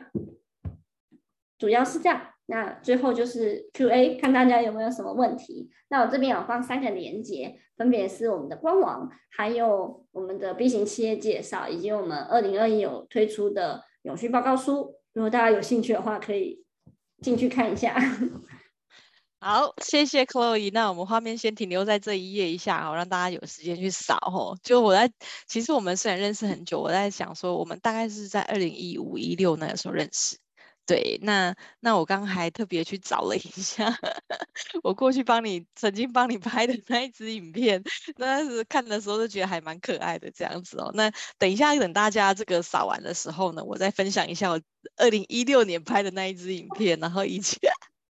主要是这样。那最后就是 Q&A，看大家有没有什么问题。那我这边有放三个连接，分别是我们的官网，还有我们的 B 型企业介绍，以及我们二零二一有推出的永续报告书。如果大家有兴趣的话，可以进去看一下。好，谢谢 Chloe。那我们画面先停留在这一页一下，好，让大家有时间去扫。吼，就我在，其实我们虽然认识很久，我在想说，我们大概是在二零一五一六那个时候认识。对，那那我刚刚还特别去找了一下，我过去帮你曾经帮你拍的那一支影片，那是看的时候就觉得还蛮可爱的这样子哦。那等一下等大家这个扫完的时候呢，我再分享一下我二零一六年拍的那一支影片，然后以及。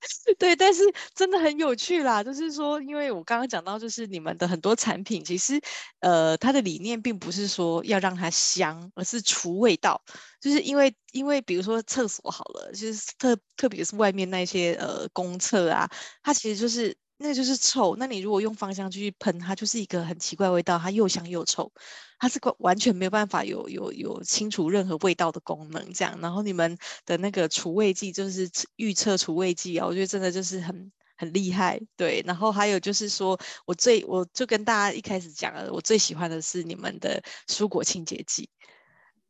对，但是真的很有趣啦，就是说，因为我刚刚讲到，就是你们的很多产品，其实，呃，它的理念并不是说要让它香，而是除味道，就是因为，因为比如说厕所好了，就是特特别是外面那些呃公厕啊，它其实就是。那就是臭。那你如果用芳香去喷，它就是一个很奇怪味道，它又香又臭，它是完全没有办法有有有清除任何味道的功能。这样，然后你们的那个除味剂就是预测除味剂啊，我觉得真的就是很很厉害。对，然后还有就是说我最我就跟大家一开始讲了，我最喜欢的是你们的蔬果清洁剂。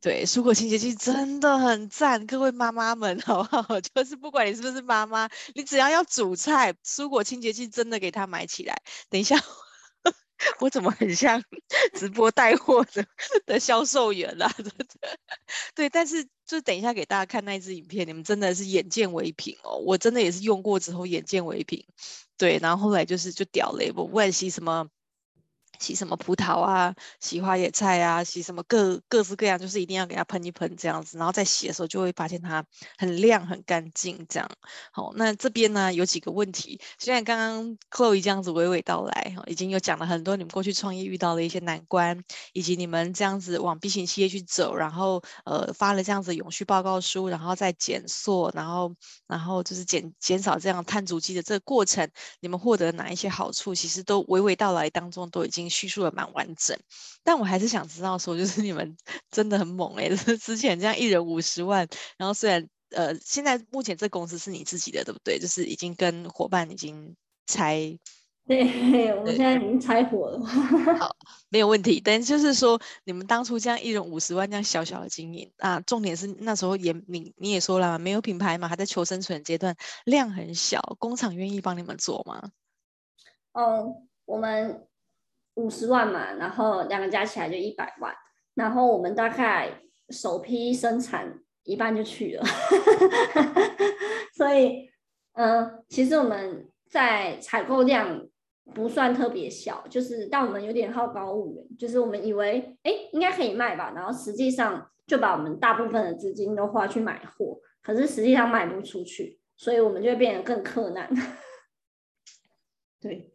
对，蔬果清洁剂真的很赞，各位妈妈们，好不好？就是不管你是不是妈妈，你只要要煮菜，蔬果清洁剂真的给它买起来。等一下，我怎么很像 直播带货的的销售员啦？对对？对，但是就等一下给大家看那一支影片，你们真的是眼见为凭哦。我真的也是用过之后眼见为凭。对，然后后来就是就屌了，我问洗什么。洗什么葡萄啊，洗花野菜啊，洗什么各各式各样，就是一定要给它喷一喷这样子，然后在洗的时候就会发现它很亮很干净这样。好，那这边呢有几个问题，虽然刚刚 Chloe 这样子娓娓道来，已经有讲了很多你们过去创业遇到的一些难关，以及你们这样子往 B 型企业去走，然后呃发了这样子永续报告书，然后再减塑，然后然后就是减减少这样碳足迹的这个过程，你们获得哪一些好处，其实都娓娓道来当中都已经。叙述的蛮完整，但我还是想知道说，就是你们 真的很猛哎、欸！就是之前这样一人五十万，然后虽然呃，现在目前这公司是你自己的，对不对？就是已经跟伙伴已经拆，对，我们现在已经拆伙了。好，没有问题。但就是说，你们当初这样一人五十万这样小小的经营啊，重点是那时候也你你也说了，没有品牌嘛，还在求生存阶段，量很小，工厂愿意帮你们做吗？哦，我们。五十万嘛，然后两个加起来就一百万，然后我们大概首批生产一半就去了，所以，嗯、其实我们在采购量不算特别小，就是但我们有点好高骛远，就是我们以为哎应该可以卖吧，然后实际上就把我们大部分的资金都花去买货，可是实际上卖不出去，所以我们就会变得更困难。对，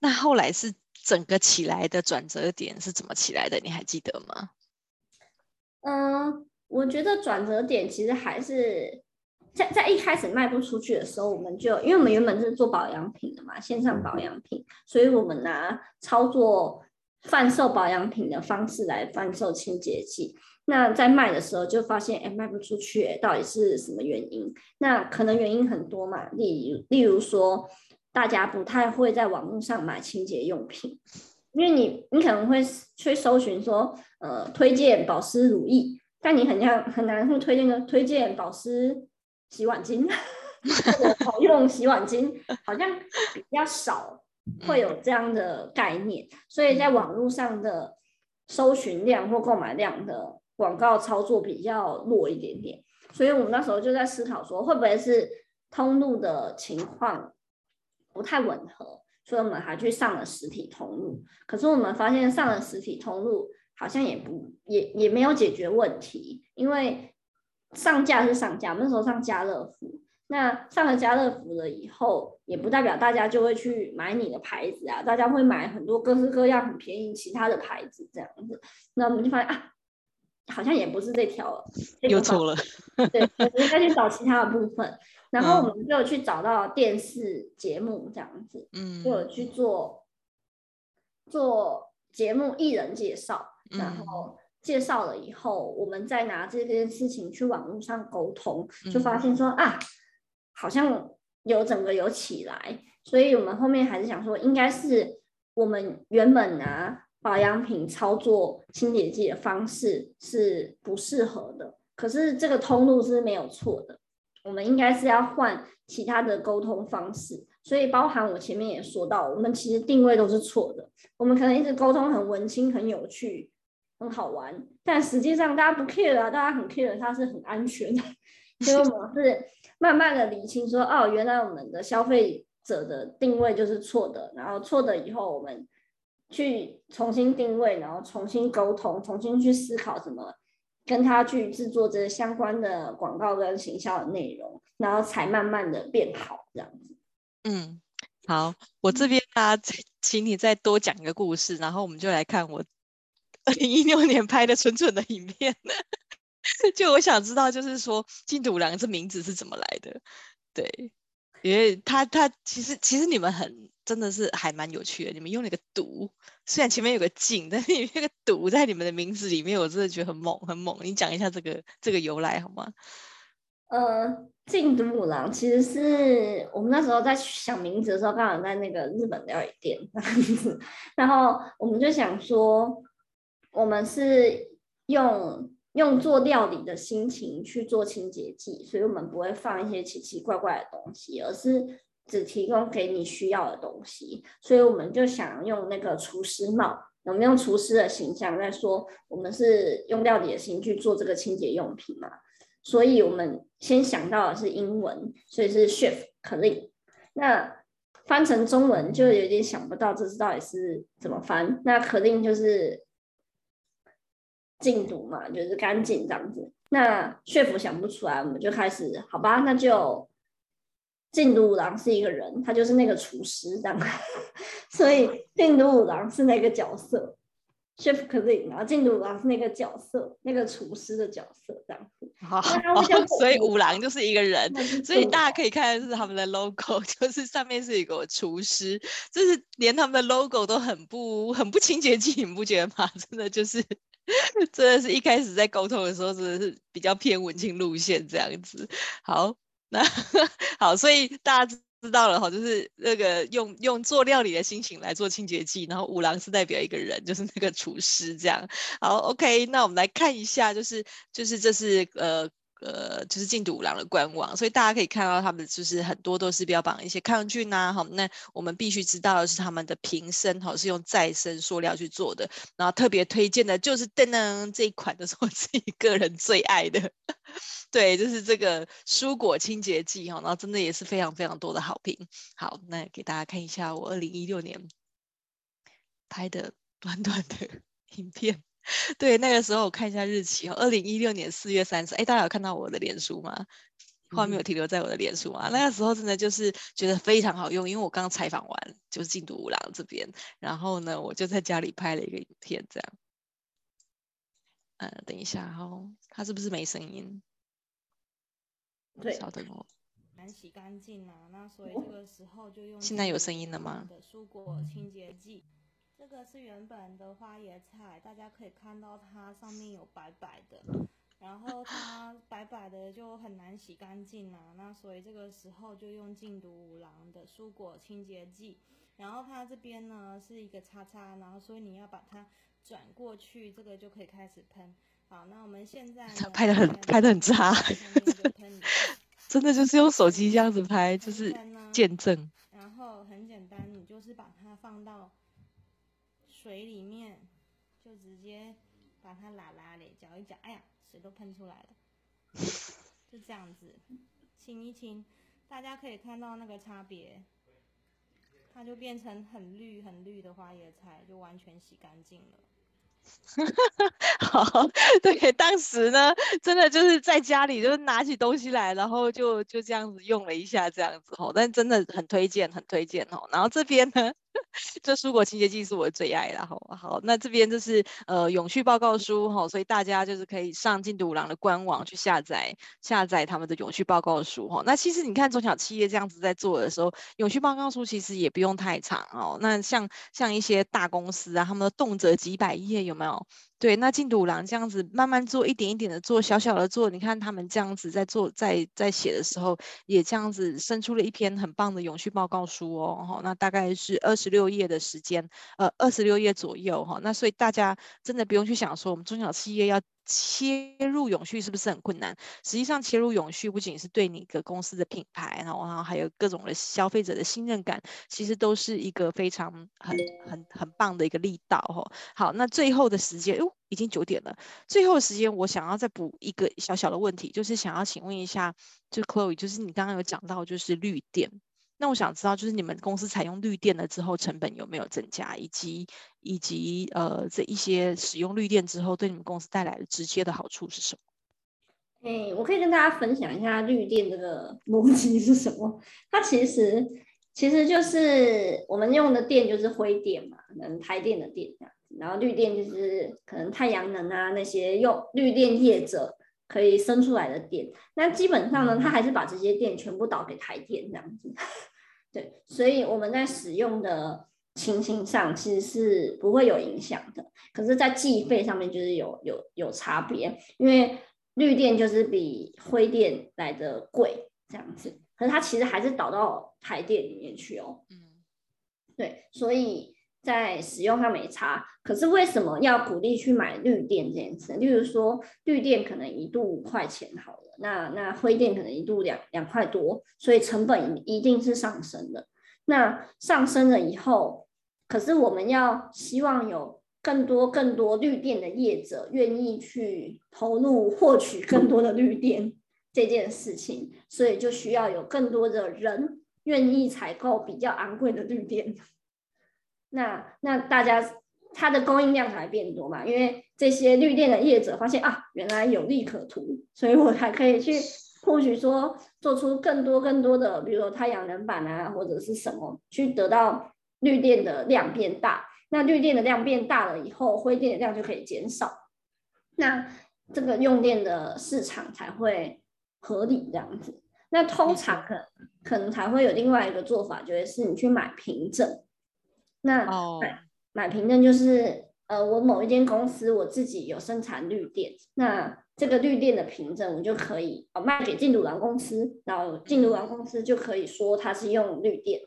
那后来是。整个起来的转折点是怎么起来的？你还记得吗？嗯，我觉得转折点其实还是在在一开始卖不出去的时候，我们就因为我们原本是做保养品的嘛，线上保养品，所以我们拿操作贩售保养品的方式来贩售清洁剂。那在卖的时候就发现，哎，卖不出去，到底是什么原因？那可能原因很多嘛，例如例如说。大家不太会在网络上买清洁用品，因为你你可能会去搜寻说，呃，推荐保湿乳液，但你很像很难会推荐个推荐保湿洗碗巾，好用洗碗巾，好像比较少会有这样的概念，所以在网络上的搜寻量或购买量的广告操作比较弱一点点，所以我们那时候就在思考说，会不会是通路的情况。不太吻合，所以我们还去上了实体通路。可是我们发现上了实体通路好像也不也也没有解决问题，因为上架是上架，那时候上家乐福，那上了家乐福了以后，也不代表大家就会去买你的牌子啊，大家会买很多各式各样很便宜其他的牌子这样子。那我们就发现啊，好像也不是这条，又错了，对，我们应该去找其他的部分。然后我们就去找到电视节目这样子，嗯，就有去做做节目艺人介绍，然后介绍了以后，我们再拿这件事情去网络上沟通，就发现说啊，好像有整个有起来，所以我们后面还是想说，应该是我们原本拿保养品操作清洁剂的方式是不适合的，可是这个通路是没有错的。我们应该是要换其他的沟通方式，所以包含我前面也说到，我们其实定位都是错的。我们可能一直沟通很文青、很有趣、很好玩，但实际上大家不 care 啊，大家很 care，它是很安全的。所以我们是慢慢的理清说，哦，原来我们的消费者的定位就是错的，然后错的以后我们去重新定位，然后重新沟通，重新去思考怎么跟他去制作这相关的广告跟行销的内容，然后才慢慢的变好这样子。嗯，好，我这边啊，请你再多讲一个故事，然后我们就来看我 二零一六年拍的蠢蠢的影片。就我想知道，就是说“进度五郎”这名字是怎么来的？对，因为他他其实其实你们很真的是还蛮有趣的，你们用了一个“读”，虽然前面有个“进”，但是那个“读”在你们的名字里面，我真的觉得很猛很猛。你讲一下这个这个由来好吗？呃，进度五郎其实是我们那时候在想名字的时候，刚好在那个日本料理店，然后我们就想说，我们是用用做料理的心情去做清洁剂，所以我们不会放一些奇奇怪怪的东西，而是只提供给你需要的东西，所以我们就想用那个厨师帽，我们用厨师的形象在说，我们是用料理的心去做这个清洁用品嘛。所以我们先想到的是英文，所以是 Chef Clean。那翻成中文就有点想不到这是到底是怎么翻。那 Clean 就是净土嘛，就是干净这样子。那 Chef 想不出来，我们就开始好吧，那就进度五郎是一个人，他就是那个厨师这样。所以进度五郎是那个角色。Chef Clean，然后进度五郎是那个角色，那个厨师的角色这样子。好，所以五郎就是一个人，所以大家可以看的是他们的 logo，就是上面是一个厨师，就是连他们的 logo 都很不很不清洁剂，你不觉得吗？真的就是，真的是一开始在沟通的时候，真的是比较偏文青路线这样子。好，那 好，所以大家。知道了哈，就是那个用用做料理的心情来做清洁剂，然后五郎是代表一个人，就是那个厨师这样。好，OK，那我们来看一下，就是就是这是呃呃就是进度五郎的官网，所以大家可以看到他们就是很多都是标榜一些抗菌呐，哈，那我们必须知道的是他们的瓶身哈是用再生塑料去做的，然后特别推荐的就是噔噔这一款的 是我自己个人最爱的。对，就是这个蔬果清洁剂哈，然后真的也是非常非常多的好评。好，那给大家看一下我二零一六年拍的短短的 影片。对，那个时候我看一下日期哦，二零一六年四月三十。哎，大家有看到我的脸书吗？画面有停留在我的脸书吗？嗯、那个时候真的就是觉得非常好用，因为我刚刚采访完就是进度五郎这边，然后呢，我就在家里拍了一个影片，这样。嗯，等一下哈、哦，它是不是没声音？对，稍等哦。难洗干净啊，那所以这个时候就用。现在有声音了吗？的蔬果清洁剂，这个是原本的花椰菜，大家可以看到它上面有白白的，然后它 白白的就很难洗干净啊，那所以这个时候就用禁毒五郎的蔬果清洁剂，然后它这边呢是一个叉叉，然后所以你要把它转过去，这个就可以开始喷。好，那我们现在 拍的很拍的很差，真的就是用手机这样子拍，就是见证。然后很简单，你就是把它放到水里面，就直接把它拉拉的搅一搅，哎呀，水都喷出来了，就这样子，清一清，大家可以看到那个差别，它就变成很绿很绿的花椰菜，就完全洗干净了。好，对，当时呢，真的就是在家里，就是拿起东西来，然后就就这样子用了一下，这样子哦，但真的很推荐，很推荐哦。然后这边呢，这蔬果清洁剂是我的最爱的，好，好，那这边就是呃永续报告书哈，所以大家就是可以上进度五郎的官网去下载下载他们的永续报告书哈。那其实你看中小企业这样子在做的时候，永续报告书其实也不用太长哦。那像像一些大公司啊，他们的动辄几百页有没有？对，那进度五郎这样子慢慢做，一点一点的做，小小的做，你看他们这样子在做，在在写的时候，也这样子生出了一篇很棒的永续报告书哦。哈，那大概是二十六页的时间，呃，二十六页左右哈。那所以大家真的不用去想说，我们中小企业要切入永续是不是很困难？实际上，切入永续不仅是对你个公司的品牌，然后然后还有各种的消费者的信任感，其实都是一个非常很很很棒的一个力道哈。好，那最后的时间，哟。已经九点了，最后的时间我想要再补一个小小的问题，就是想要请问一下，就 Chloe，就是你刚刚有讲到就是绿电，那我想知道就是你们公司采用绿电了之后成本有没有增加，以及以及呃这一些使用绿电之后对你们公司带来的直接的好处是什么？哎，我可以跟大家分享一下绿电这个 逻辑是什么？它其实其实就是我们用的电就是灰电嘛，可能台电的电这样。然后绿电就是可能太阳能啊那些用绿电业者可以生出来的电，那基本上呢，它还是把这些电全部导给台电这样子。对，所以我们在使用的情形上其实是不会有影响的，可是，在计费上面就是有有有差别，因为绿电就是比灰电来的贵这样子，可是它其实还是导到台电里面去哦。嗯，对，所以。在使用上没差，可是为什么要鼓励去买绿电这件事？例如说，绿电可能一度五块钱好了，那那灰电可能一度两两块多，所以成本一定是上升的。那上升了以后，可是我们要希望有更多更多绿电的业者愿意去投入获取更多的绿电这件事情，所以就需要有更多的人愿意采购比较昂贵的绿电。那那大家它的供应量才变多嘛，因为这些绿电的业者发现啊，原来有利可图，所以我才可以去或许说做出更多更多的，比如说太阳能板啊，或者是什么，去得到绿电的量变大。那绿电的量变大了以后，灰电的量就可以减少，那这个用电的市场才会合理这样子。那通常可可能才会有另外一个做法，就是你去买凭证。那买、oh. 买凭证就是，呃，我某一间公司我自己有生产绿电，那这个绿电的凭证我就可以哦卖给进度郎公司，然后进度郎公司就可以说它是用绿电，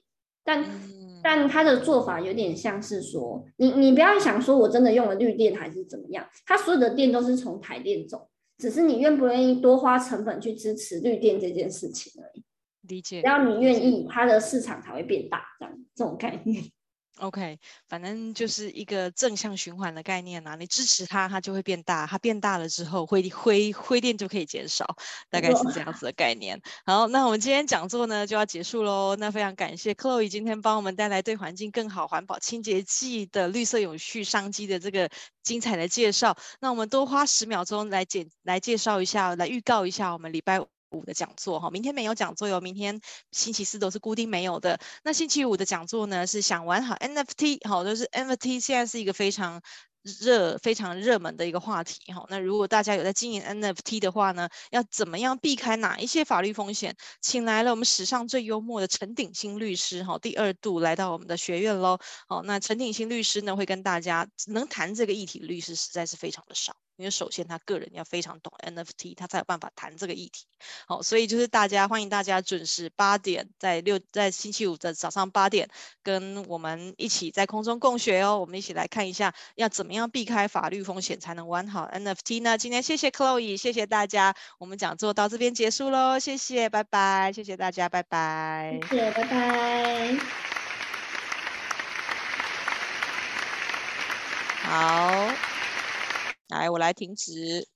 但、mm. 但他的做法有点像是说，你你不要想说我真的用了绿电还是怎么样，它所有的电都是从台电走，只是你愿不愿意多花成本去支持绿电这件事情而已。理解，只要你愿意，它的市场才会变大，这样这种概念。OK，反正就是一个正向循环的概念啊，你支持它，它就会变大，它变大了之后，灰灰灰电就可以减少，大概是这样子的概念。好，那我们今天讲座呢就要结束喽。那非常感谢 Chloe 今天帮我们带来对环境更好、环保清洁剂的绿色永续商机的这个精彩的介绍。那我们多花十秒钟来简来介绍一下，来预告一下我们礼拜五的讲座哈，明天没有讲座哟，明天星期四都是固定没有的。那星期五的讲座呢，是想玩好 NFT，好，就是 NFT 现在是一个非常热、非常热门的一个话题哈。那如果大家有在经营 NFT 的话呢，要怎么样避开哪一些法律风险？请来了我们史上最幽默的陈鼎新律师哈，第二度来到我们的学院喽。好，那陈鼎新律师呢，会跟大家能谈这个议题律师实在是非常的少。因为首先他个人要非常懂 NFT，他才有办法谈这个议题。好，所以就是大家欢迎大家准时八点，在六在星期五的早上八点，跟我们一起在空中共学哦。我们一起来看一下要怎么样避开法律风险才能玩好 NFT 呢？今天谢谢 Chloe，谢谢大家，我们讲座到这边结束喽，谢谢，拜拜，谢谢大家，拜拜，谢谢，拜拜，好。来，我来停止。